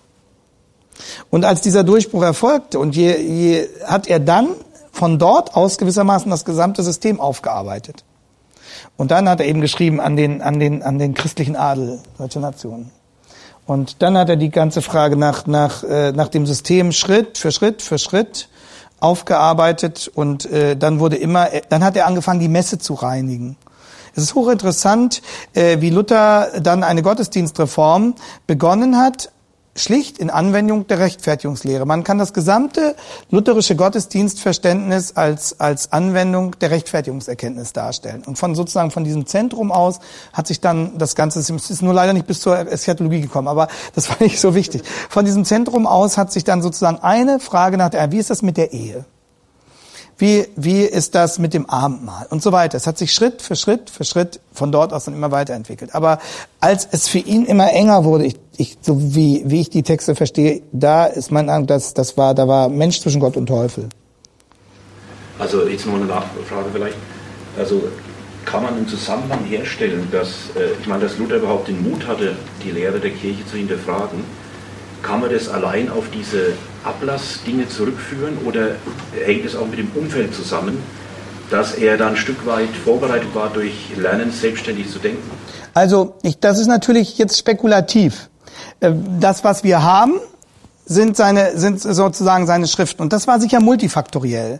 S1: und als dieser Durchbruch erfolgte und je, je, hat er dann von dort aus gewissermaßen das gesamte System aufgearbeitet. Und dann hat er eben geschrieben an den, an den, an den christlichen Adel deutscher Nationen. Und dann hat er die ganze Frage nach, nach, äh, nach dem System Schritt für Schritt für Schritt aufgearbeitet und äh, dann wurde immer, dann hat er angefangen, die Messe zu reinigen. Es ist hochinteressant, äh, wie Luther dann eine Gottesdienstreform begonnen hat, schlicht in Anwendung der Rechtfertigungslehre. Man kann das gesamte lutherische Gottesdienstverständnis als, als Anwendung der Rechtfertigungserkenntnis darstellen. Und von sozusagen von diesem Zentrum aus hat sich dann das Ganze, es ist nur leider nicht bis zur Eschatologie gekommen, aber das war nicht so wichtig. Von diesem Zentrum aus hat sich dann sozusagen eine Frage nach der, wie ist das mit der Ehe? Wie, wie ist das mit dem Abendmahl und so weiter. Es hat sich Schritt für Schritt für Schritt von dort aus dann immer weiterentwickelt. Aber als es für ihn immer enger wurde, ich, ich, so wie, wie ich die Texte verstehe, da ist mein Eindruck, dass das war, da war Mensch zwischen Gott und Teufel.
S6: Also jetzt noch eine Nachfrage vielleicht. Also kann man einen Zusammenhang herstellen, dass, äh, ich meine, dass Luther überhaupt den Mut hatte, die Lehre der Kirche zu hinterfragen, kann man das allein auf diese Ablassdinge zurückführen oder hängt es auch mit dem Umfeld zusammen, dass er dann ein Stück weit vorbereitet war durch Lernen, selbstständig zu denken?
S1: Also, ich, das ist natürlich jetzt spekulativ. Äh, das, was wir haben, sind seine, sind sozusagen seine Schriften. Und das war sicher multifaktoriell.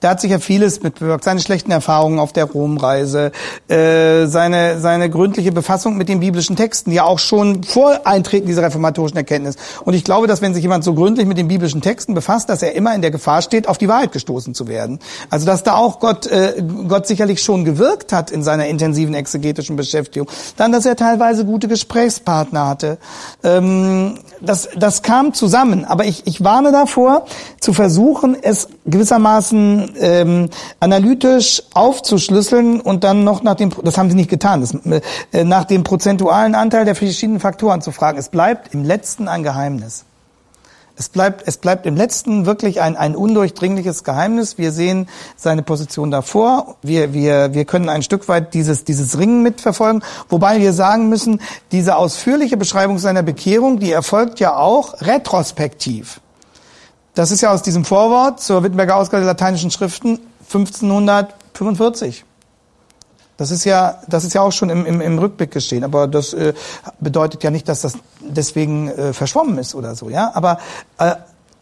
S1: Da hat sich ja vieles mitbewirkt. Seine schlechten Erfahrungen auf der Romreise, äh, seine, seine gründliche Befassung mit den biblischen Texten, ja auch schon vor Eintreten dieser reformatorischen Erkenntnis. Und ich glaube, dass wenn sich jemand so gründlich mit den biblischen Texten befasst, dass er immer in der Gefahr steht, auf die Wahrheit gestoßen zu werden. Also dass da auch Gott, äh, Gott sicherlich schon gewirkt hat in seiner intensiven exegetischen Beschäftigung. Dann, dass er teilweise gute Gesprächspartner hatte. Ähm, das, das kam zusammen. Aber ich, ich warne davor, zu versuchen, es gewissermaßen ähm, analytisch aufzuschlüsseln und dann noch nach dem, das haben sie nicht getan, das, äh, nach dem prozentualen Anteil der verschiedenen Faktoren zu fragen. Es bleibt im letzten ein Geheimnis. Es bleibt, es bleibt im letzten wirklich ein, ein undurchdringliches Geheimnis. Wir sehen seine Position davor. Wir, wir, wir können ein Stück weit dieses, dieses Ringen mitverfolgen. Wobei wir sagen müssen, diese ausführliche Beschreibung seiner Bekehrung, die erfolgt ja auch retrospektiv. Das ist ja aus diesem Vorwort zur Wittenberger Ausgabe der lateinischen Schriften 1545. Das ist ja, das ist ja auch schon im, im, im Rückblick geschehen, aber das äh, bedeutet ja nicht, dass das deswegen äh, verschwommen ist oder so, ja. Aber äh,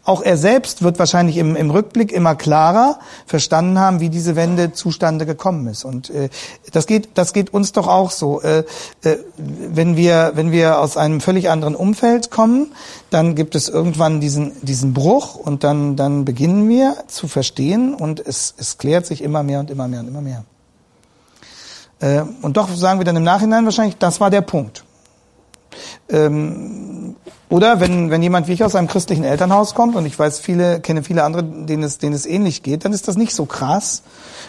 S1: auch er selbst wird wahrscheinlich im, im Rückblick immer klarer verstanden haben, wie diese Wende zustande gekommen ist. Und äh, das geht, das geht uns doch auch so. Äh, äh, wenn wir, wenn wir aus einem völlig anderen Umfeld kommen, dann gibt es irgendwann diesen, diesen Bruch und dann, dann beginnen wir zu verstehen und es, es klärt sich immer mehr und immer mehr und immer mehr. Äh, und doch sagen wir dann im Nachhinein wahrscheinlich, das war der Punkt. Ähm, oder wenn, wenn jemand wie ich aus einem christlichen Elternhaus kommt und ich weiß viele, kenne viele andere, denen es, denen es ähnlich geht, dann ist das nicht so krass.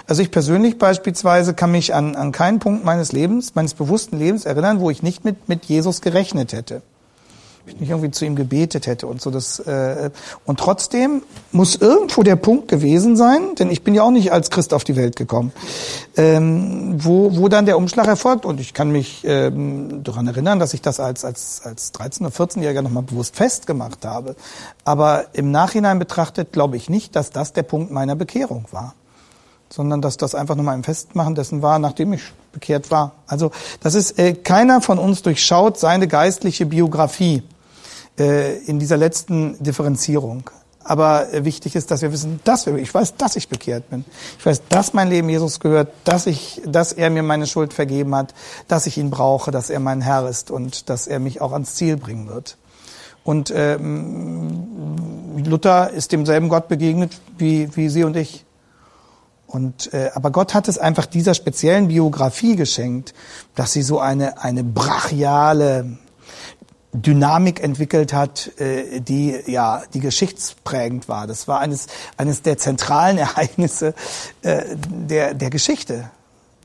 S1: Also ich persönlich beispielsweise kann mich an, an keinen Punkt meines Lebens, meines bewussten Lebens erinnern, wo ich nicht mit, mit Jesus gerechnet hätte ich nicht irgendwie zu ihm gebetet hätte und so das äh, und trotzdem muss irgendwo der Punkt gewesen sein, denn ich bin ja auch nicht als Christ auf die Welt gekommen, ähm, wo wo dann der Umschlag erfolgt. Und ich kann mich ähm, daran erinnern, dass ich das als als als 13 oder 14-Jähriger nochmal bewusst festgemacht habe, aber im Nachhinein betrachtet glaube ich nicht, dass das der Punkt meiner Bekehrung war sondern dass das einfach nochmal ein Festmachen dessen war, nachdem ich bekehrt war. Also das ist, äh, keiner von uns durchschaut seine geistliche Biografie äh, in dieser letzten Differenzierung. Aber äh, wichtig ist, dass wir wissen, dass wir, ich weiß, dass ich bekehrt bin. Ich weiß, dass mein Leben Jesus gehört, dass ich, dass er mir meine Schuld vergeben hat, dass ich ihn brauche, dass er mein Herr ist und dass er mich auch ans Ziel bringen wird. Und ähm, Luther ist demselben Gott begegnet wie, wie Sie und ich. Und äh, aber Gott hat es einfach dieser speziellen Biografie geschenkt, dass sie so eine eine brachiale Dynamik entwickelt hat, äh, die ja die geschichtsprägend war. Das war eines eines der zentralen Ereignisse äh, der der Geschichte.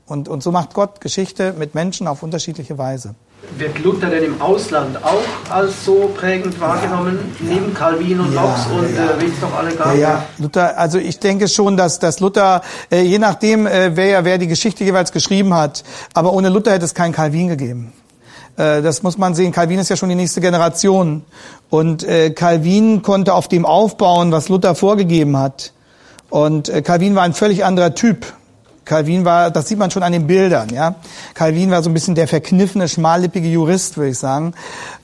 S1: Und und so macht Gott Geschichte mit Menschen auf unterschiedliche Weise.
S2: Wird Luther denn im Ausland auch als so prägend wahrgenommen, ja, neben Calvin und Knox ja, und ja. äh, wie es doch alle gab?
S1: Ja, ja, Luther, also ich denke schon, dass, dass Luther, äh, je nachdem, äh, wer, wer die Geschichte jeweils geschrieben hat, aber ohne Luther hätte es keinen Calvin gegeben. Äh, das muss man sehen. Calvin ist ja schon die nächste Generation. Und äh, Calvin konnte auf dem aufbauen, was Luther vorgegeben hat. Und äh, Calvin war ein völlig anderer Typ. Calvin war, das sieht man schon an den Bildern, ja. Calvin war so ein bisschen der verkniffene, schmallippige Jurist, würde ich sagen.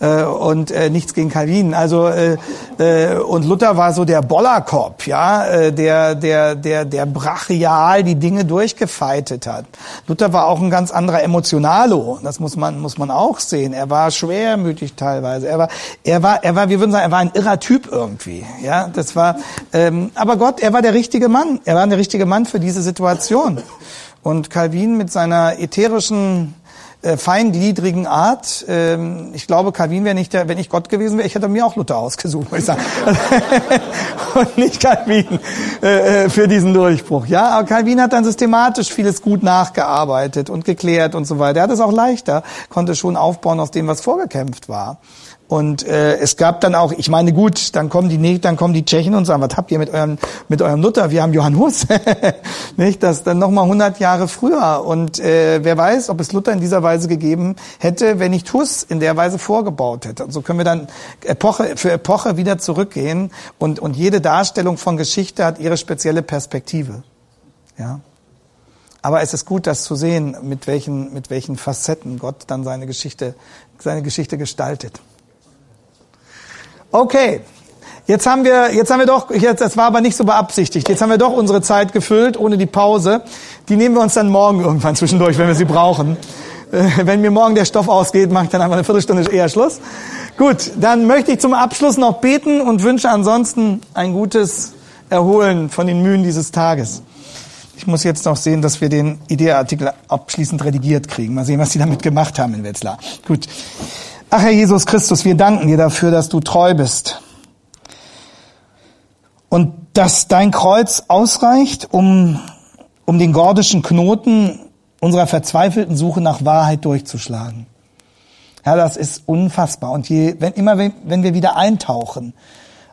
S1: Äh, und äh, nichts gegen Calvin. Also äh, äh, und Luther war so der Bollerkopf, ja, äh, der der der der brachial die Dinge durchgefeitet hat. Luther war auch ein ganz anderer Emotionalo. Das muss man muss man auch sehen. Er war schwermütig teilweise. Er war er war er war, wir würden sagen, er war ein irrer Typ irgendwie, ja. Das war. Ähm, aber Gott, er war der richtige Mann. Er war der richtige Mann für diese Situation. Und Calvin mit seiner ätherischen, äh, feingliedrigen Art, ähm, ich glaube, Calvin wäre nicht der, wenn ich Gott gewesen wäre, ich hätte mir auch Luther ausgesucht, würde ich sagen. und nicht Calvin äh, äh, für diesen Durchbruch. Ja, aber Calvin hat dann systematisch vieles gut nachgearbeitet und geklärt und so weiter. Er hat es auch leichter, konnte schon aufbauen aus dem, was vorgekämpft war. Und äh, es gab dann auch, ich meine, gut, dann kommen die dann kommen die Tschechen und sagen, was habt ihr mit eurem mit eurem Luther? Wir haben Johann Hus, nicht? Das dann noch mal 100 Jahre früher. Und äh, wer weiß, ob es Luther in dieser Weise gegeben hätte, wenn nicht Hus in der Weise vorgebaut hätte. Und so können wir dann Epoche für Epoche wieder zurückgehen und und jede Darstellung von Geschichte hat ihre spezielle Perspektive. Ja. Aber es ist gut, das zu sehen, mit welchen mit welchen Facetten Gott dann seine Geschichte seine Geschichte gestaltet. Okay. Jetzt haben wir, jetzt haben wir doch, jetzt, das war aber nicht so beabsichtigt. Jetzt haben wir doch unsere Zeit gefüllt, ohne die Pause. Die nehmen wir uns dann morgen irgendwann zwischendurch, wenn wir sie brauchen. Äh, wenn mir morgen der Stoff ausgeht, mache ich dann einfach eine Viertelstunde eher Schluss. Gut, dann möchte ich zum Abschluss noch beten und wünsche ansonsten ein gutes Erholen von den Mühen dieses Tages. Ich muss jetzt noch sehen, dass wir den Ideeartikel abschließend redigiert kriegen. Mal sehen, was Sie damit gemacht haben in Wetzlar. Gut. Ach Herr Jesus Christus, wir danken dir dafür, dass du treu bist. Und dass dein Kreuz ausreicht, um, um den gordischen Knoten unserer verzweifelten Suche nach Wahrheit durchzuschlagen. Herr, das ist unfassbar. Und je, wenn, immer wenn, wenn wir wieder eintauchen,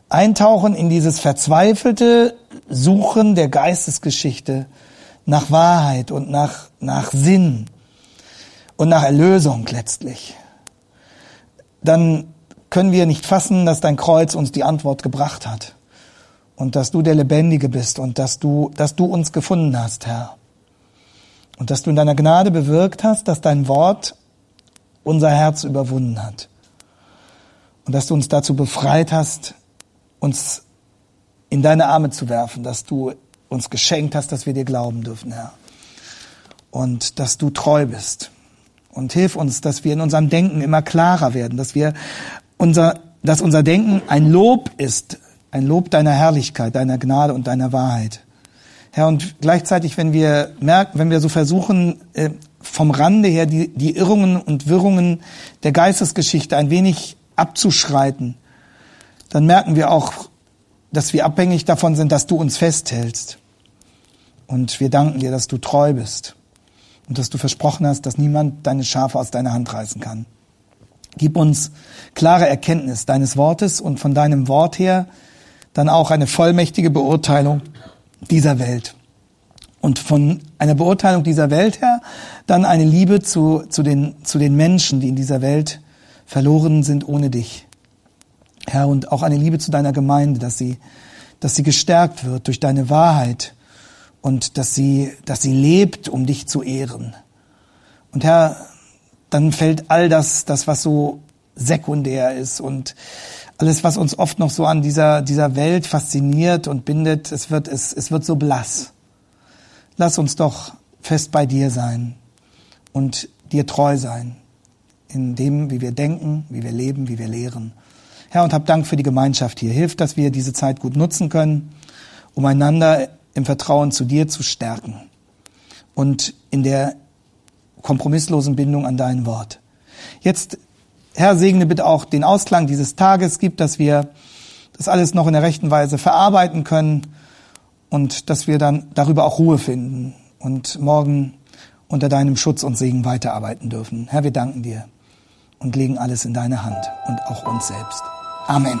S1: eintauchen in dieses verzweifelte Suchen der Geistesgeschichte nach Wahrheit und nach, nach Sinn und nach Erlösung letztlich dann können wir nicht fassen, dass dein Kreuz uns die Antwort gebracht hat und dass du der Lebendige bist und dass du, dass du uns gefunden hast, Herr. Und dass du in deiner Gnade bewirkt hast, dass dein Wort unser Herz überwunden hat. Und dass du uns dazu befreit hast, uns in deine Arme zu werfen, dass du uns geschenkt hast, dass wir dir glauben dürfen, Herr. Und dass du treu bist und hilf uns, dass wir in unserem Denken immer klarer werden, dass wir unser, dass unser Denken ein Lob ist, ein Lob deiner Herrlichkeit, deiner Gnade und deiner Wahrheit. Herr, und gleichzeitig, wenn wir merken, wenn wir so versuchen, äh, vom Rande her die, die Irrungen und Wirrungen der Geistesgeschichte ein wenig abzuschreiten, dann merken wir auch, dass wir abhängig davon sind, dass du uns festhältst. Und wir danken dir, dass du treu bist und dass du versprochen hast, dass niemand deine Schafe aus deiner Hand reißen kann. Gib uns klare Erkenntnis deines Wortes und von deinem Wort her dann auch eine vollmächtige Beurteilung dieser Welt. Und von einer Beurteilung dieser Welt her dann eine Liebe zu, zu, den, zu den Menschen, die in dieser Welt verloren sind ohne dich. Herr, und auch eine Liebe zu deiner Gemeinde, dass sie, dass sie gestärkt wird durch deine Wahrheit, und dass sie, dass sie lebt, um dich zu ehren. Und Herr, dann fällt all das, das was so sekundär ist und alles, was uns oft noch so an dieser, dieser Welt fasziniert und bindet, es wird, es, es wird so blass. Lass uns doch fest bei dir sein und dir treu sein in dem, wie wir denken, wie wir leben, wie wir lehren. Herr, und hab Dank für die Gemeinschaft hier. Hilf, dass wir diese Zeit gut nutzen können, um einander im Vertrauen zu dir zu stärken und in der kompromisslosen Bindung an dein Wort. Jetzt, Herr, segne bitte auch den Ausklang dieses Tages, gibt, dass wir das alles noch in der rechten Weise verarbeiten können und dass wir dann darüber auch Ruhe finden und morgen unter deinem Schutz und Segen weiterarbeiten dürfen. Herr, wir danken dir. und legen alles in deine Hand und auch uns selbst. Amen.